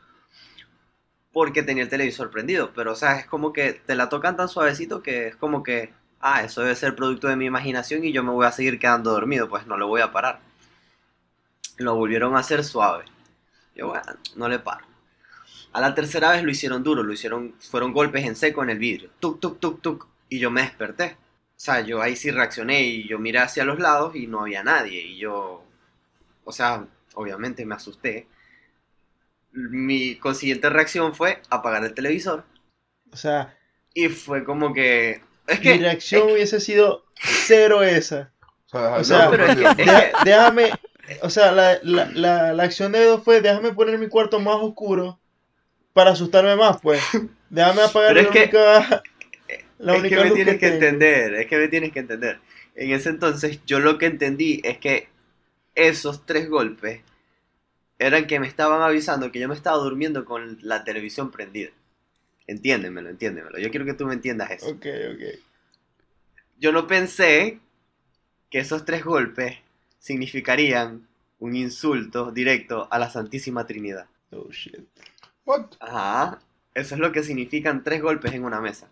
porque tenía el televisor prendido. Pero, o sea, es como que te la tocan tan suavecito que es como que, ah, eso debe ser producto de mi imaginación y yo me voy a seguir quedando dormido, pues no lo voy a parar. Lo volvieron a hacer suave. Yo, bueno, no le paro. A la tercera vez lo hicieron duro, lo hicieron, fueron golpes en seco en el vidrio. Tuk, tuk, tuk, tuk. Y yo me desperté. O sea, yo ahí sí reaccioné y yo miré hacia los lados y no había nadie. Y yo, o sea, obviamente me asusté. Mi consiguiente reacción fue apagar el televisor. O sea, Y fue como que Es mi que, reacción es que- hubiese sido cero esa. O sea, no es que- déjame, o sea, la, la, la, la acción de Edo fue, déjame poner mi cuarto más oscuro para asustarme más, pues. Déjame apagar Pero la es que- única, la es única que me tienes que tengo. entender, es que me tienes que entender. En ese entonces yo lo que entendí es que esos tres golpes eran que me estaban avisando que yo me estaba durmiendo con la televisión prendida. Entiéndemelo, entiéndemelo. Yo quiero que tú me entiendas eso. Ok, ok. Yo no pensé que esos tres golpes significarían un insulto directo a la Santísima Trinidad. Oh, shit. What? Ajá. Eso es lo que significan tres golpes en una mesa.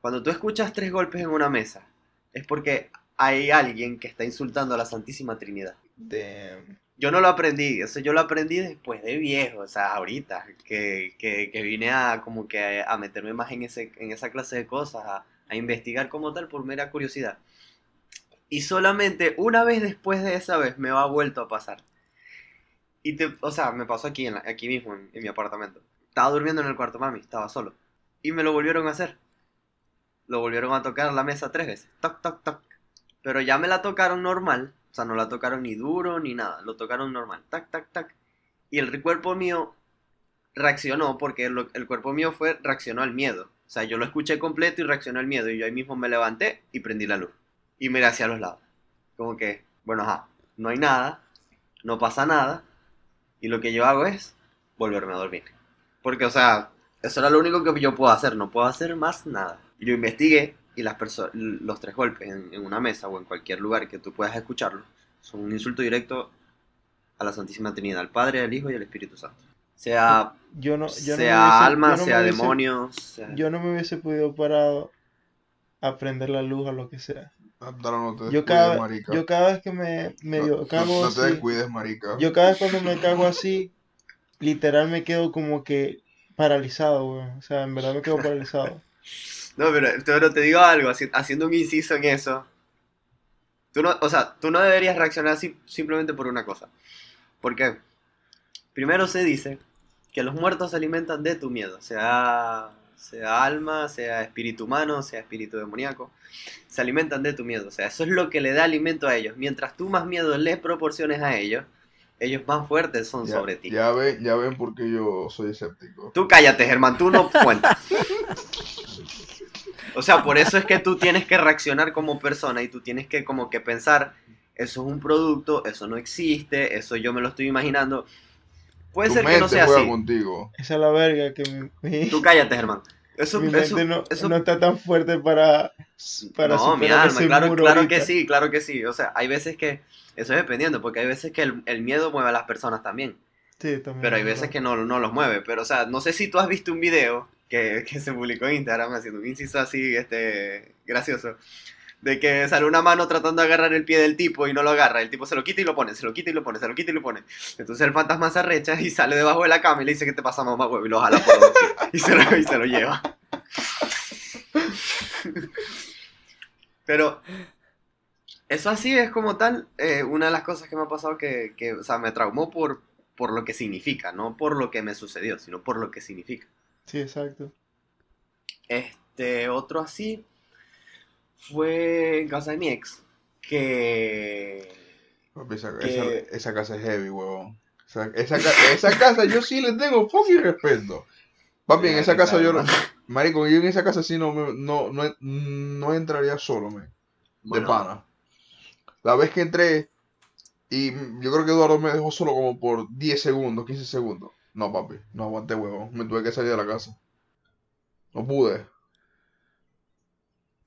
Cuando tú escuchas tres golpes en una mesa, es porque hay alguien que está insultando a la Santísima Trinidad. Damn. Yo no lo aprendí, eso yo lo aprendí después de viejo, o sea, ahorita, que, que, que vine a como que a meterme más en, ese, en esa clase de cosas, a, a investigar como tal por mera curiosidad. Y solamente una vez después de esa vez me ha vuelto a pasar. Y te, o sea, me pasó aquí, en la- aquí mismo, en, en mi apartamento. Estaba durmiendo en el cuarto mami, estaba solo. Y me lo volvieron a hacer. Lo volvieron a tocar la mesa tres veces. Toc, toc, toc. Pero ya me la tocaron normal. O sea, no la tocaron ni duro ni nada. Lo tocaron normal. Tac, tac, tac. Y el cuerpo mío reaccionó porque el cuerpo mío fue, reaccionó al miedo. O sea, yo lo escuché completo y reaccionó al miedo. Y yo ahí mismo me levanté y prendí la luz. Y miré hacia los lados. Como que, bueno, ajá, no hay nada. No pasa nada. Y lo que yo hago es volverme a dormir. Porque, o sea, eso era lo único que yo puedo hacer. No puedo hacer más nada. Yo investigué y las los tres golpes en, en una mesa o en cualquier lugar que tú puedas escucharlo son un insulto directo a la Santísima Trinidad, al Padre, al Hijo y al Espíritu Santo. Sea, Yo no, yo no me sea hubiese- alma, yo no me sea hubiese- demonios. sea- Yo no me hubiese podido parado a prender la luz o lo que sea. No te Yo cada, marica. yo cada vez que me no, cago no, no te así, descuides, marica. yo cada vez cuando me cago así, literal me quedo como que paralizado, weón. O sea, en verdad me quedo paralizado. No, pero, pero te digo algo, haci- haciendo un inciso en eso. Tú no, o sea, tú no deberías reaccionar así simplemente por una cosa. Porque primero se dice que los muertos se alimentan de tu miedo, sea, sea alma, sea espíritu humano, sea espíritu demoníaco, se alimentan de tu miedo. O sea, eso es lo que le da alimento a ellos. Mientras tú más miedo les proporciones a ellos, ellos más fuertes son Ya, sobre ti. ya ven, ya ven por qué yo soy escéptico. Tú cállate, Germán, tú no cuentas. O sea, por eso es que tú tienes que reaccionar como persona y tú tienes que como que pensar, eso es un producto, eso no existe, eso yo me lo estoy imaginando. Puede tu ser que no sea juega así. contigo. Esa es la verga que mi, mi- Tú cállate, Germán. Eso, mi eso, mente no, eso- no está tan fuerte para, para no, mi alma, ese claro, muro claro que sí, claro que sí. O sea, hay veces que, eso es dependiendo, porque hay veces que el, el miedo mueve a las personas también. Sí, también Pero hay es veces que no, no los mueve. Pero, o sea, no sé si tú has visto un video que, se publicó en Instagram haciendo un inciso así, este, gracioso. De que sale una mano tratando de agarrar el pie del tipo y no lo agarra. El tipo se lo quita y lo pone, se lo quita y lo pone, se lo quita y lo pone. Entonces el fantasma se arrecha y sale debajo de la cama y le dice que te pasa mamá huevo y lo jala por los pies. Y se lo, y se lo lleva. Pero eso así es como tal, eh, una de las cosas que me ha pasado que, que, o sea, me traumó por, por lo que significa, no por lo que me sucedió, sino por lo que significa. Sí, exacto. Este, otro así fue en casa de mi ex, que... Papi, esa, Que- esa- esa casa es heavy, huevón. Esa, esa, ca- esa casa yo sí le tengo fucking respeto. Papi, en esa casa yo, marico, yo en esa casa sí no, me- no, no, no entraría solo, me, de pana. La vez que entré, y yo creo que Eduardo me dejó solo como por 10 segundos, 15 segundos. No, papi, no aguanté, huevón. Me tuve que salir de la casa. No pude.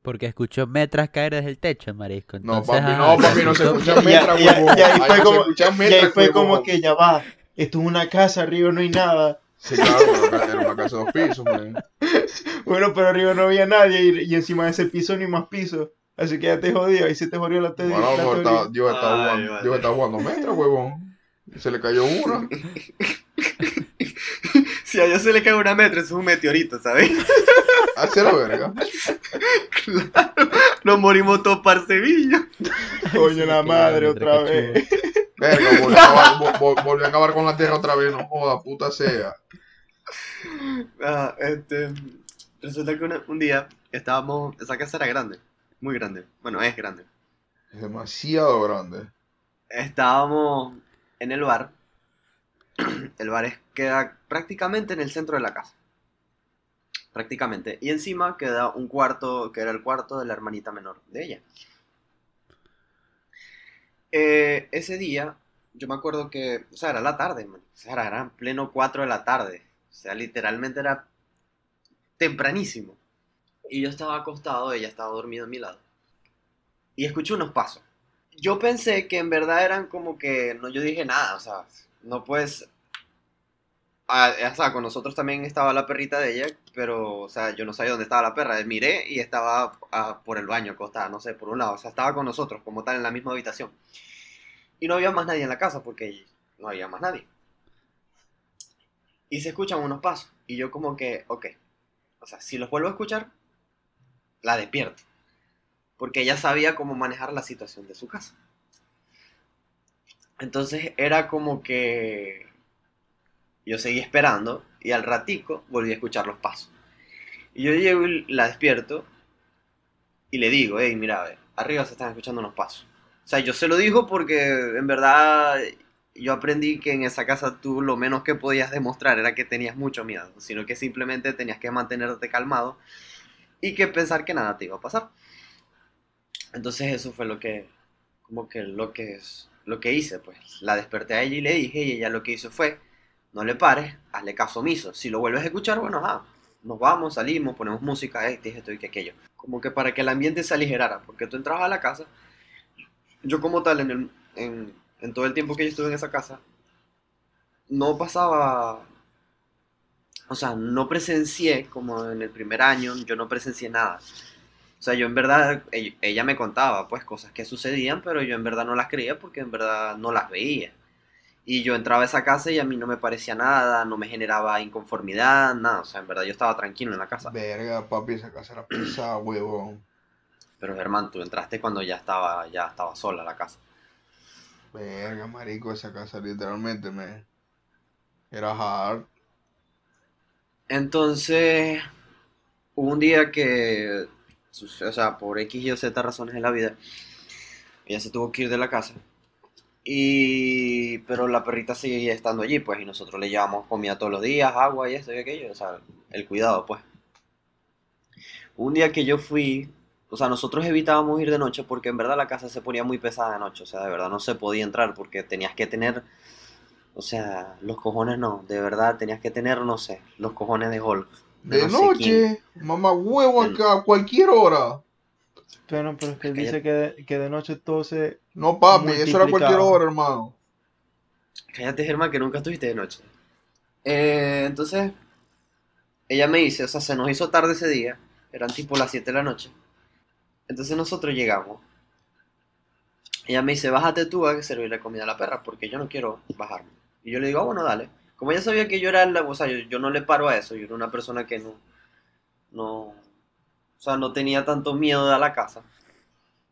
Porque escuchó metras caer desde el techo, marisco. No, papi, no, papi, no se escuchan metras, huevón. y ahí fue como- escuchan Y ahí metras, fue como huevón. que ya va. Esto es una casa, arriba no hay nada. Sí, claro, pero era una casa de dos pisos, man. Bueno, pero arriba no había nadie y, y encima de ese piso ni más piso. Así que ya te jodió, ahí se te jodió la, te Bueno, la teoría. estaba- yo estaba Ay, jugando, estaba jugando metra, huevón. Y se le cayó una. Si a ellos se le cae una metro, eso es un meteorito, ¿sabes? Hacia la verga. Nos morimos todos parcebillos. Coño la madre otra vez. Verga, volvió a, acabar, vol- vol- volvió a acabar con la tierra otra vez, no joda, puta sea. Ah, este, Resulta que una- un día estábamos, esa casa era grande, muy grande, bueno, es grande. Es demasiado grande. Estábamos en el bar, el bar es, queda prácticamente en el centro de la casa, prácticamente, y encima queda un cuarto, que era el cuarto de la hermanita menor de ella. Eh, ese día, yo me acuerdo que, o sea, era la tarde, man. O sea, era, en pleno 4 de la tarde. O sea, literalmente era tempranísimo. Y yo estaba acostado, ella estaba dormida a mi lado. Y escuché unos pasos. Yo pensé que en verdad eran como que, no, yo dije nada, o sea, no puedes... Ah, o sea, con nosotros también estaba la perrita de ella, pero, o sea, yo no sabía dónde estaba la perra. Miré y estaba por el baño acostada, no sé, por un lado. O sea, estaba con nosotros como tal en la misma habitación. Y no había más nadie en la casa porque no había más nadie. Y se escuchan unos pasos. Y yo como que, ok. O sea, si los vuelvo a escuchar, la despierto. Porque ella sabía cómo manejar la situación de su casa. Entonces era como que yo seguí esperando y al ratico volví a escuchar los pasos. Y yo llego y la despierto y le digo, hey, mira, a arriba se están escuchando unos pasos. O sea, yo se lo digo porque en verdad yo aprendí que en esa casa tú lo menos que podías demostrar era que tenías mucho miedo, sino que simplemente tenías que mantenerte calmado y que pensar que nada te iba a pasar. Entonces eso fue lo que, como que lo que lo que hice, pues la desperté a ella y le dije y ella lo que hizo fue, no le pares, hazle caso omiso. Si lo vuelves a escuchar, bueno, ah, nos vamos, salimos, ponemos música, este, esto y que aquello. Como que para que el ambiente se aligerara, porque tú entrabas a la casa yo como tal, en, el- en, todo el tiempo que yo estuve en esa casa, no pasaba, o sea, no presencié, como en el primer año, yo no presencié nada. O sea, yo en verdad, ella me contaba, pues, cosas que sucedían, pero yo en verdad no las creía porque en verdad no las veía. Y yo entraba a esa casa y a mí no me parecía nada, no me generaba inconformidad, nada. O sea, en verdad yo estaba tranquilo en la casa. Verga, papi, esa casa era pesada, huevón. Pero Germán, tú entraste cuando ya estaba, ya estaba sola la casa. Verga, marico, esa casa literalmente me... Era hard. Entonces, hubo un día que, o sea, por X y o Z razones de la vida, ella se tuvo que ir de la casa. Y, pero la perrita seguía estando allí, pues, y nosotros le llevamos comida todos los días, agua y esto y aquello, o sea, el cuidado, pues. Un día que yo fui, o sea, nosotros evitábamos ir de noche porque en verdad la casa se ponía muy pesada de noche, o sea, de verdad no se podía entrar porque tenías que tener, o sea, los cojones no, de verdad tenías que tener, no sé, los cojones de Hulk. De no sé quién. noche, mamá huevo a cualquier hora. Bueno, pero es que él Cállate. dice que de, que de noche todo se... No, papi, eso era a cualquier hora, hermano. Cállate, Germán, que nunca estuviste de noche. Eh, entonces, ella me dice, o sea, se nos hizo tarde ese día, eran tipo las 7 de la noche. Entonces nosotros llegamos. Ella me dice, bájate tú a servirle comida a la perra, porque yo no quiero bajarme. Y yo le digo, ah, bueno, dale. Como ella sabía que yo era, la, o sea, yo, yo no le paro a eso, yo era una persona que no, no, o sea, no tenía tanto miedo de a la casa.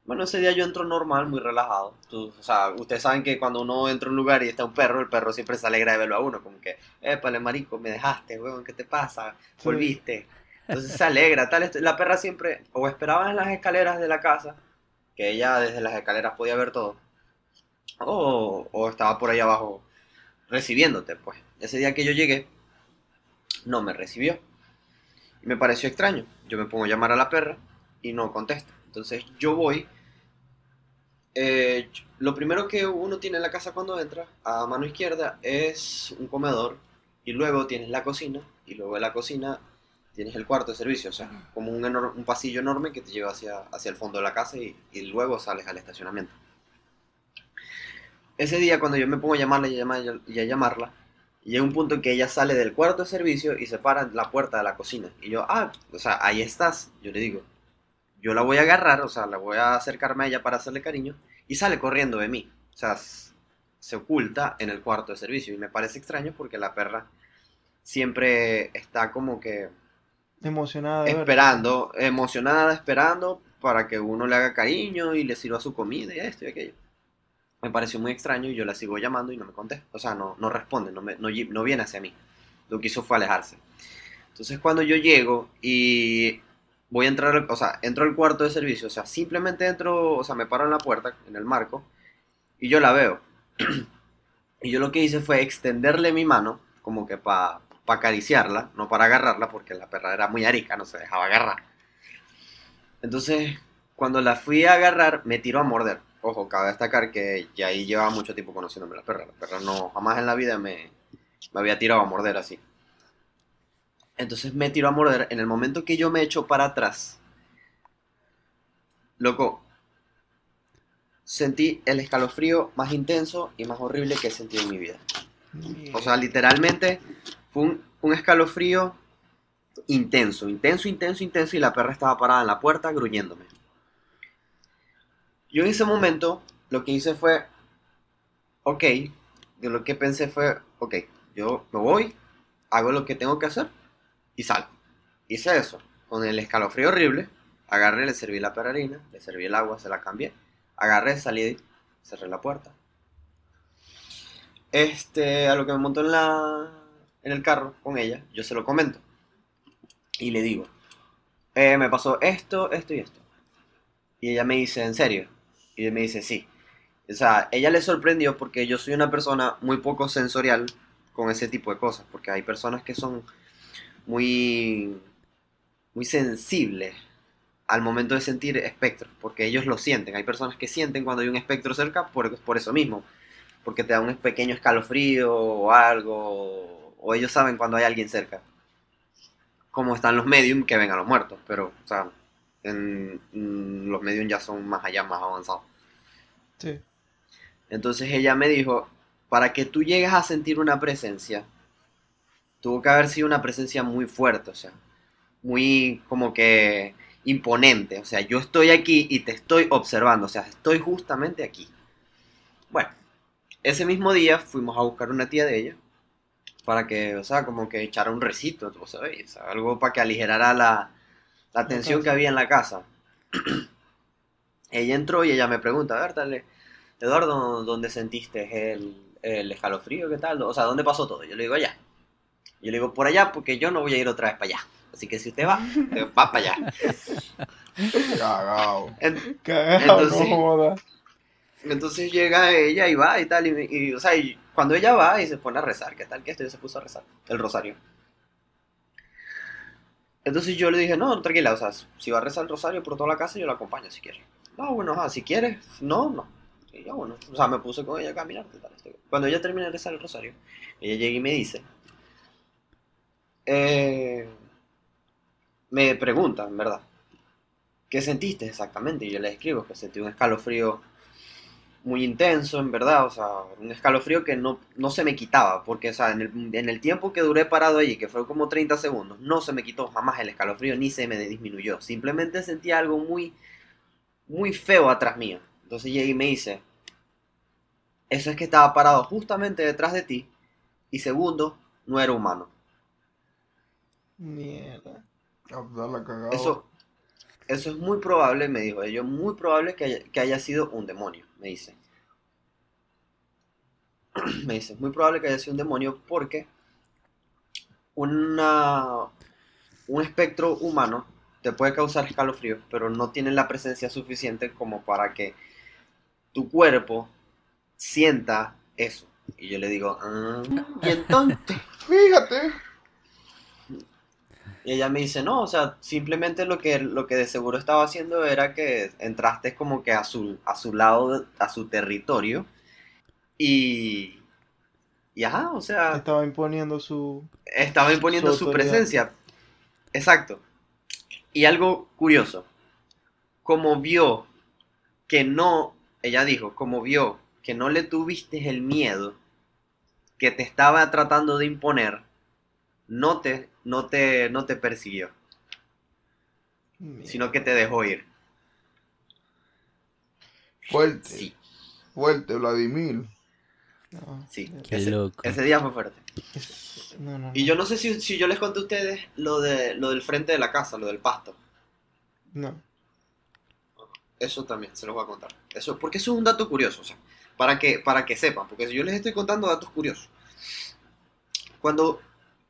Bueno, ese día yo entro normal, muy relajado. Tú- o sea, ustedes saben que cuando uno entra a un lugar y está un perro, el perro siempre se alegra de verlo a uno, como que, épale, marico, me dejaste, huevón, ¿qué te pasa? Volviste. Entonces se alegra, tal. esto- La perra siempre, o esperaba en las escaleras de la casa, que ella desde las escaleras podía ver todo, o, o estaba por ahí abajo recibiéndote, pues. Ese día que yo llegué, no me recibió. Y me pareció extraño. Yo me pongo a llamar a la perra y no contesta. Entonces yo voy. eh, lo primero que uno tiene en la casa cuando entra, a mano izquierda, es un comedor. Y luego tienes la cocina. Y luego de la cocina tienes el cuarto de servicio. O sea, como un, pasillo enorme que te lleva hacia, hacia el fondo de la casa y, y luego sales al estacionamiento. Ese día cuando yo me pongo a llamarla y a, llamar- y a llamarla, llega un punto en que ella sale del cuarto de servicio y se para en la puerta de la cocina. Y yo, ah, o sea, ahí estás. Yo le digo, yo la voy a agarrar, o sea, la voy a acercarme a ella para hacerle cariño, y sale corriendo de mí. O sea, se oculta en el cuarto de servicio. Y me parece extraño porque la perra siempre está como que Emocionada esperando, emocionada, esperando para que uno le haga cariño y le sirva su comida y esto y aquello. Me pareció muy extraño y yo la sigo llamando y no me contesta. O sea, no, no responde, no, me- no, no viene hacia mí. Lo que hizo fue alejarse. Entonces cuando yo llego y voy a entrar, o sea, entro al cuarto de servicio, o sea, simplemente entro, o sea, me paro en la puerta, en el marco, y yo la veo. y yo lo que hice fue extenderle mi mano, como que para acariciarla, no para agarrarla, porque la perra era muy arica, no se dejaba agarrar. Entonces, cuando la fui a agarrar, me tiró a morder. Ojo, cabe destacar que ya ahí llevaba mucho tiempo conociéndome la perra. La perra no, jamás en la vida me, me había tirado a morder así. Entonces me tiró a morder. En el momento que yo me echo para atrás, loco, sentí el escalofrío más intenso y más horrible que he sentido en mi vida. O sea, literalmente fue un, un escalofrío intenso, intenso, intenso, intenso y la perra estaba parada en la puerta gruñéndome. Yo en ese momento lo que hice fue, ok, de lo que pensé fue, ok, yo me voy, hago lo que tengo que hacer y salgo. Hice eso, con el escalofrío horrible, agarré, le serví la perrarina, le serví el agua, se la cambié, agarré, salí, cerré la puerta. Este, a lo que me montó en la en el carro con ella, yo se lo comento. Y le digo, eh, me pasó esto, esto y esto. Y ella me dice, ¿en serio? Y él me dice, sí. O sea, ella le sorprendió porque yo soy una persona muy poco sensorial con ese tipo de cosas. Porque hay personas que son muy, muy sensibles al momento de sentir espectros. Porque ellos lo sienten. Hay personas que sienten cuando hay un espectro cerca por, por eso mismo. Porque te da un pequeño escalofrío o algo o ellos saben cuando hay alguien cerca. Como están los medium que ven a los muertos, pero, o sea, en, los medium ya son más allá, más avanzados. Sí. Entonces ella me dijo, para que tú llegues a sentir una presencia, tuvo que haber sido una presencia muy fuerte, o sea, muy como que imponente, o sea, yo estoy aquí y te estoy observando, o sea, estoy justamente aquí. Bueno, ese mismo día fuimos a buscar una tía de ella, para que, o sea, como que echara un recito, ¿tú sabes? algo para que aligerara la, la tensión que había en la casa. ella entró y ella me pregunta, a ver, dale, Eduardo, ¿dónde sentiste el, el escalofrío? ¿Qué tal? O sea, ¿dónde pasó todo? Yo le digo, allá. Yo le digo, por allá, porque yo no voy a ir otra vez para allá. Así que si usted va, va para allá. Cagao. Cagao, no joda. Entonces llega ella y va y tal, y, o sea, cuando ella va y se pone a rezar, ¿qué tal que esto? Y se puso a rezar, el rosario. Entonces yo le dije, no, tranquila, o sea, si va a rezar el rosario por toda la casa, yo la acompaño si quiere. No, bueno, ah, si quieres, no, no. Y yo, bueno, o sea, me puse con ella a caminar. Tal, este, Cuando ella termina de rezar el rosario, ella llega y me dice, eh, me pregunta, en verdad, ¿qué sentiste exactamente? Y yo le escribo que sentí un escalofrío muy intenso, en verdad, o sea, un escalofrío que no, no se me quitaba, porque, o sea, en el, en el, tiempo que duré parado allí, que fue como 30 segundos, no se me quitó jamás el escalofrío, ni se me disminuyó, simplemente sentía algo muy, muy feo atrás mío. Entonces llegué y me dice, eso es que estaba parado justamente detrás de ti, y segundo, no era humano. Mierda. Eso, eso es muy probable, me dijo ellos, muy probable que haya, sido un demonio, me dice. me dice, muy probable que haya sido un demonio porque una, un espectro humano te puede causar escalofrío, pero no tiene la presencia suficiente como para que tu cuerpo sienta eso. Y yo le digo, ah, y entonces, fíjate. Y ella me dice, no, o sea, simplemente lo que, lo que de seguro estaba haciendo era que entraste como que a su, a su lado, a su territorio. Y... Y ajá, o sea... Estaba imponiendo su... Estaba imponiendo su, presencia. Exacto. Y algo curioso. Como vio que no... Ella dijo, como vio que no le tuviste el miedo que te estaba tratando de imponer, no te no te, no te persiguió, sino que te dejó ir. Fuerte. Sí. Fuerte, Vladimir. sí, ese, día fue fuerte. y yo no sé si, si, yo les conté a ustedes lo, de, lo del frente de la casa, lo del pasto. No. Eso también se los voy a contar. Eso, porque eso es un dato curioso, o sea, para que, para que sepan, porque si yo les estoy contando datos curiosos. Cuando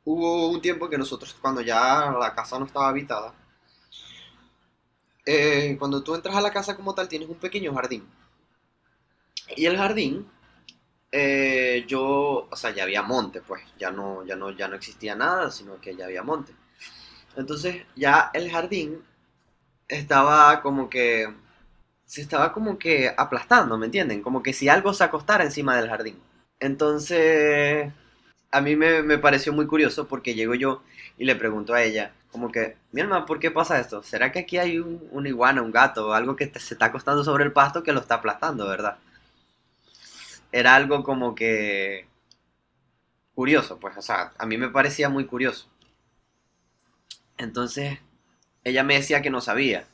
hubo un tiempo que nosotros, cuando ya la casa no estaba habitada, eh, cuando tú entras a la casa como tal, tienes un pequeño jardín. Y el jardín, eh, yo, o sea, ya había monte, pues, ya no, ya no, ya no existía nada, sino que ya había monte. Entonces, ya el jardín estaba como que, se estaba como que aplastando, ¿me entienden? Como que si algo se acostara encima del jardín. Entonces, a mí me, me pareció muy curioso porque llego yo y le pregunto a ella, como que, mi hermana, ¿por qué pasa esto? ¿Será que aquí hay un, un iguana, un gato, algo que se está acostando sobre el pasto que lo está aplastando, verdad? Era algo como que curioso, pues, o sea, a mí me parecía muy curioso. Entonces, ella me decía que no sabía.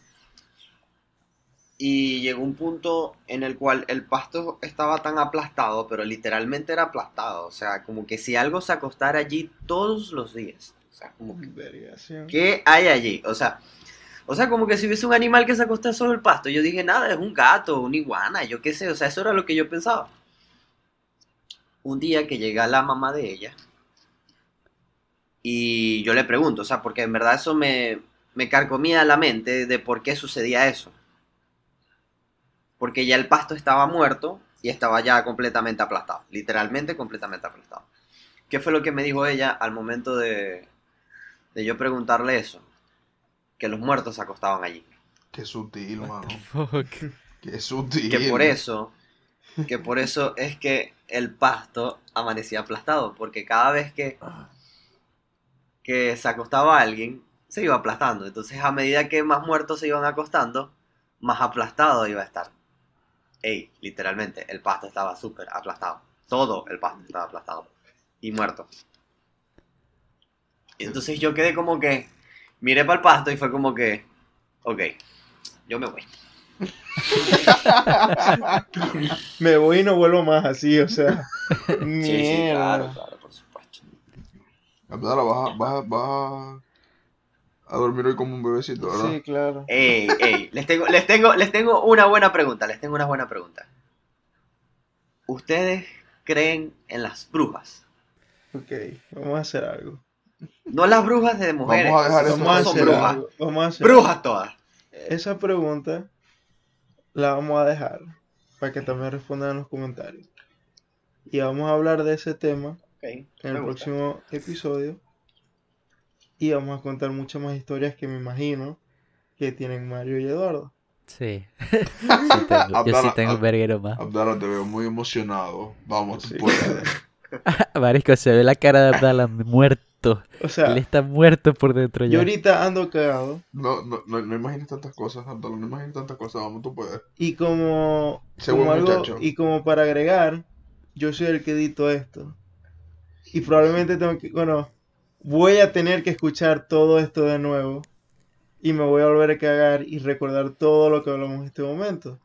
Y llegó un punto en el cual el pasto estaba tan aplastado, pero literalmente era aplastado. O sea, como que si algo se acostara allí todos los días. O sea, como que. ¿Qué hay allí? O sea, o sea, como que si hubiese un animal que se acostara sobre el pasto. Yo dije, nada, es un gato, una iguana, yo qué sé. O sea, eso era lo que yo pensaba. Un día que llega la mamá de ella y yo le pregunto, o sea, porque en verdad eso me, me carcomía la mente de por qué sucedía eso. Porque ya el pasto estaba muerto y estaba ya completamente aplastado. Literalmente completamente aplastado. ¿Qué fue lo que me dijo ella al momento de, de yo preguntarle eso? Que los muertos se acostaban allí. Qué sutil, mano. Qué sutil. Que por eso, que por eso es que el pasto amanecía aplastado, porque cada vez que, que se acostaba alguien, se iba aplastando. Entonces, a medida que más muertos se iban acostando, más aplastado iba a estar. Ey, literalmente, el pasto estaba súper aplastado. Todo el pasto estaba aplastado. Y muerto. Y entonces yo quedé como que, miré para el pasto y fue como que, ok, yo me voy. Me voy y no vuelvo más así, o sea. Sí, claro, claro, por supuesto. Vas vas, vas a- dormir hoy como un bebecito, ¿verdad? Sí, claro. Ey, ey, les tengo, les tengo, les tengo una buena pregunta, les tengo una buena pregunta. ¿Ustedes creen en las brujas? Ok, vamos a hacer algo. No las brujas de mujeres, Vamos a dejar Vamos a son hacer brujas. algo. Vamos a hacer Brujas todas. Esa pregunta la vamos a dejar para que también respondan en los comentarios. Y vamos a hablar de ese tema en el gusta. próximo episodio. Y vamos a contar muchas más historias que me imagino que tienen Mario y Eduardo. Sí. Sí tengo- yo sí tengo un verguero más. Abdala, te veo muy emocionado. Vamos, tú Sí. puedes. Marisco, se ve la cara de Abdala muerto. O sea, Él está muerto por dentro yo ya. ahorita ando cagado. No, no, no, no imagines tantas cosas, Abdala, no imagines tantas cosas. Vamos, tú puedes. Y como, como algo, muchacho. y como para agregar, yo soy el que edito esto. Y probablemente tengo que, bueno, voy a tener que escuchar todo esto de nuevo. Y me voy a volver a cagar y recordar todo lo que hablamos en este momento.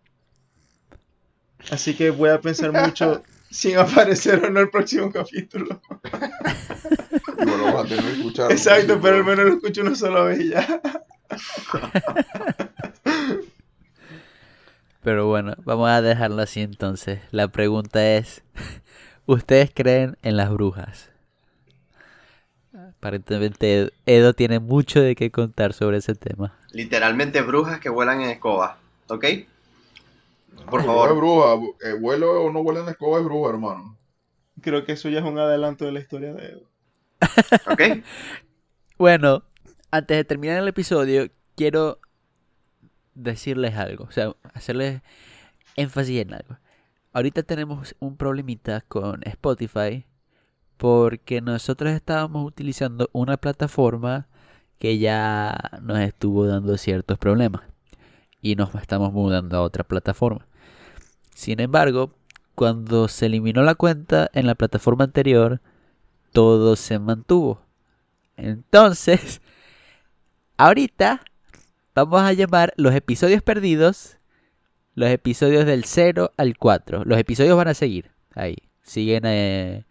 Así que voy a pensar mucho sin aparecer o no el próximo capítulo. Igual lo vas a tener que escuchar. Exacto, pero al menos lo escucho una sola vez ya. Pero bueno, vamos a dejarlo así entonces. La pregunta es, ¿ustedes creen en las brujas? Aparentemente Edo tiene mucho de qué contar sobre ese tema. Literalmente brujas que vuelan en escoba, ¿ok? Por No, favor. Es bruja. Eh, huele o no huele en escoba, es bruja, hermano. Creo que eso ya es un adelanto de la historia de Edo. ¿Ok? Bueno, antes de terminar el episodio, quiero decirles algo, o sea, hacerles énfasis en algo. Ahorita tenemos un problemita con Spotify porque nosotros estábamos utilizando una plataforma que ya nos estuvo dando ciertos problemas y nos estamos mudando a otra plataforma. Sin embargo, cuando se eliminó la cuenta en la plataforma anterior, todo se mantuvo. Entonces, ahorita vamos a llamar los episodios perdidos los episodios del 0 al 4. Los episodios van a seguir ahí. Siguen eh,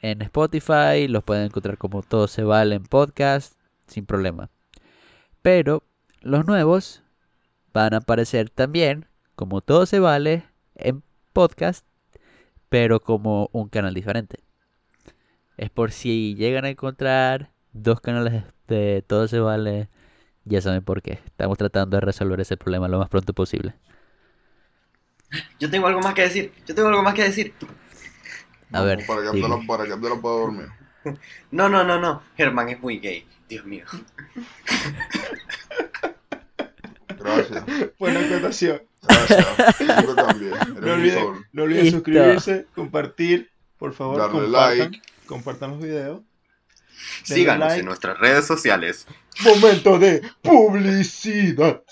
en Spotify, los pueden encontrar como todo se vale en podcast, sin problema. Pero los nuevos van a aparecer también como todo se vale en podcast, pero como un canal diferente. es por si llegan a encontrar dos canales de Todo Se Vale. Ya saben por qué. Estamos tratando de resolver ese problema lo más pronto posible. Yo tengo algo más que decir. Yo tengo algo más que decir. A ver, Para que. Abdala, para que Abdala pueda dormir. No, no, no, no. Germán es muy gay. Dios mío. Gracias. Buena acotación. Gracias. Tú también. No olviden, no suscribirse, compartir, por favor, Darle compartan, like. compartan los videos. Síganos like. en nuestras redes sociales. Momento de publicidad.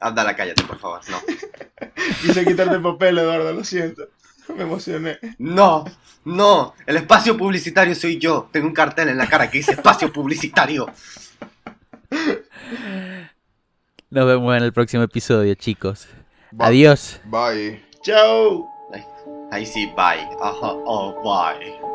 Abdala, cállate, por favor. No. Quise quitarte el papel, Eduardo, lo siento. Me emocioné. No, no. El espacio publicitario soy yo. Tengo un cartel en la cara que dice espacio publicitario. Nos vemos en el próximo episodio, chicos. Bye. Adiós. Bye. Chao. Ahí sí, bye. Ajá, oh, bye.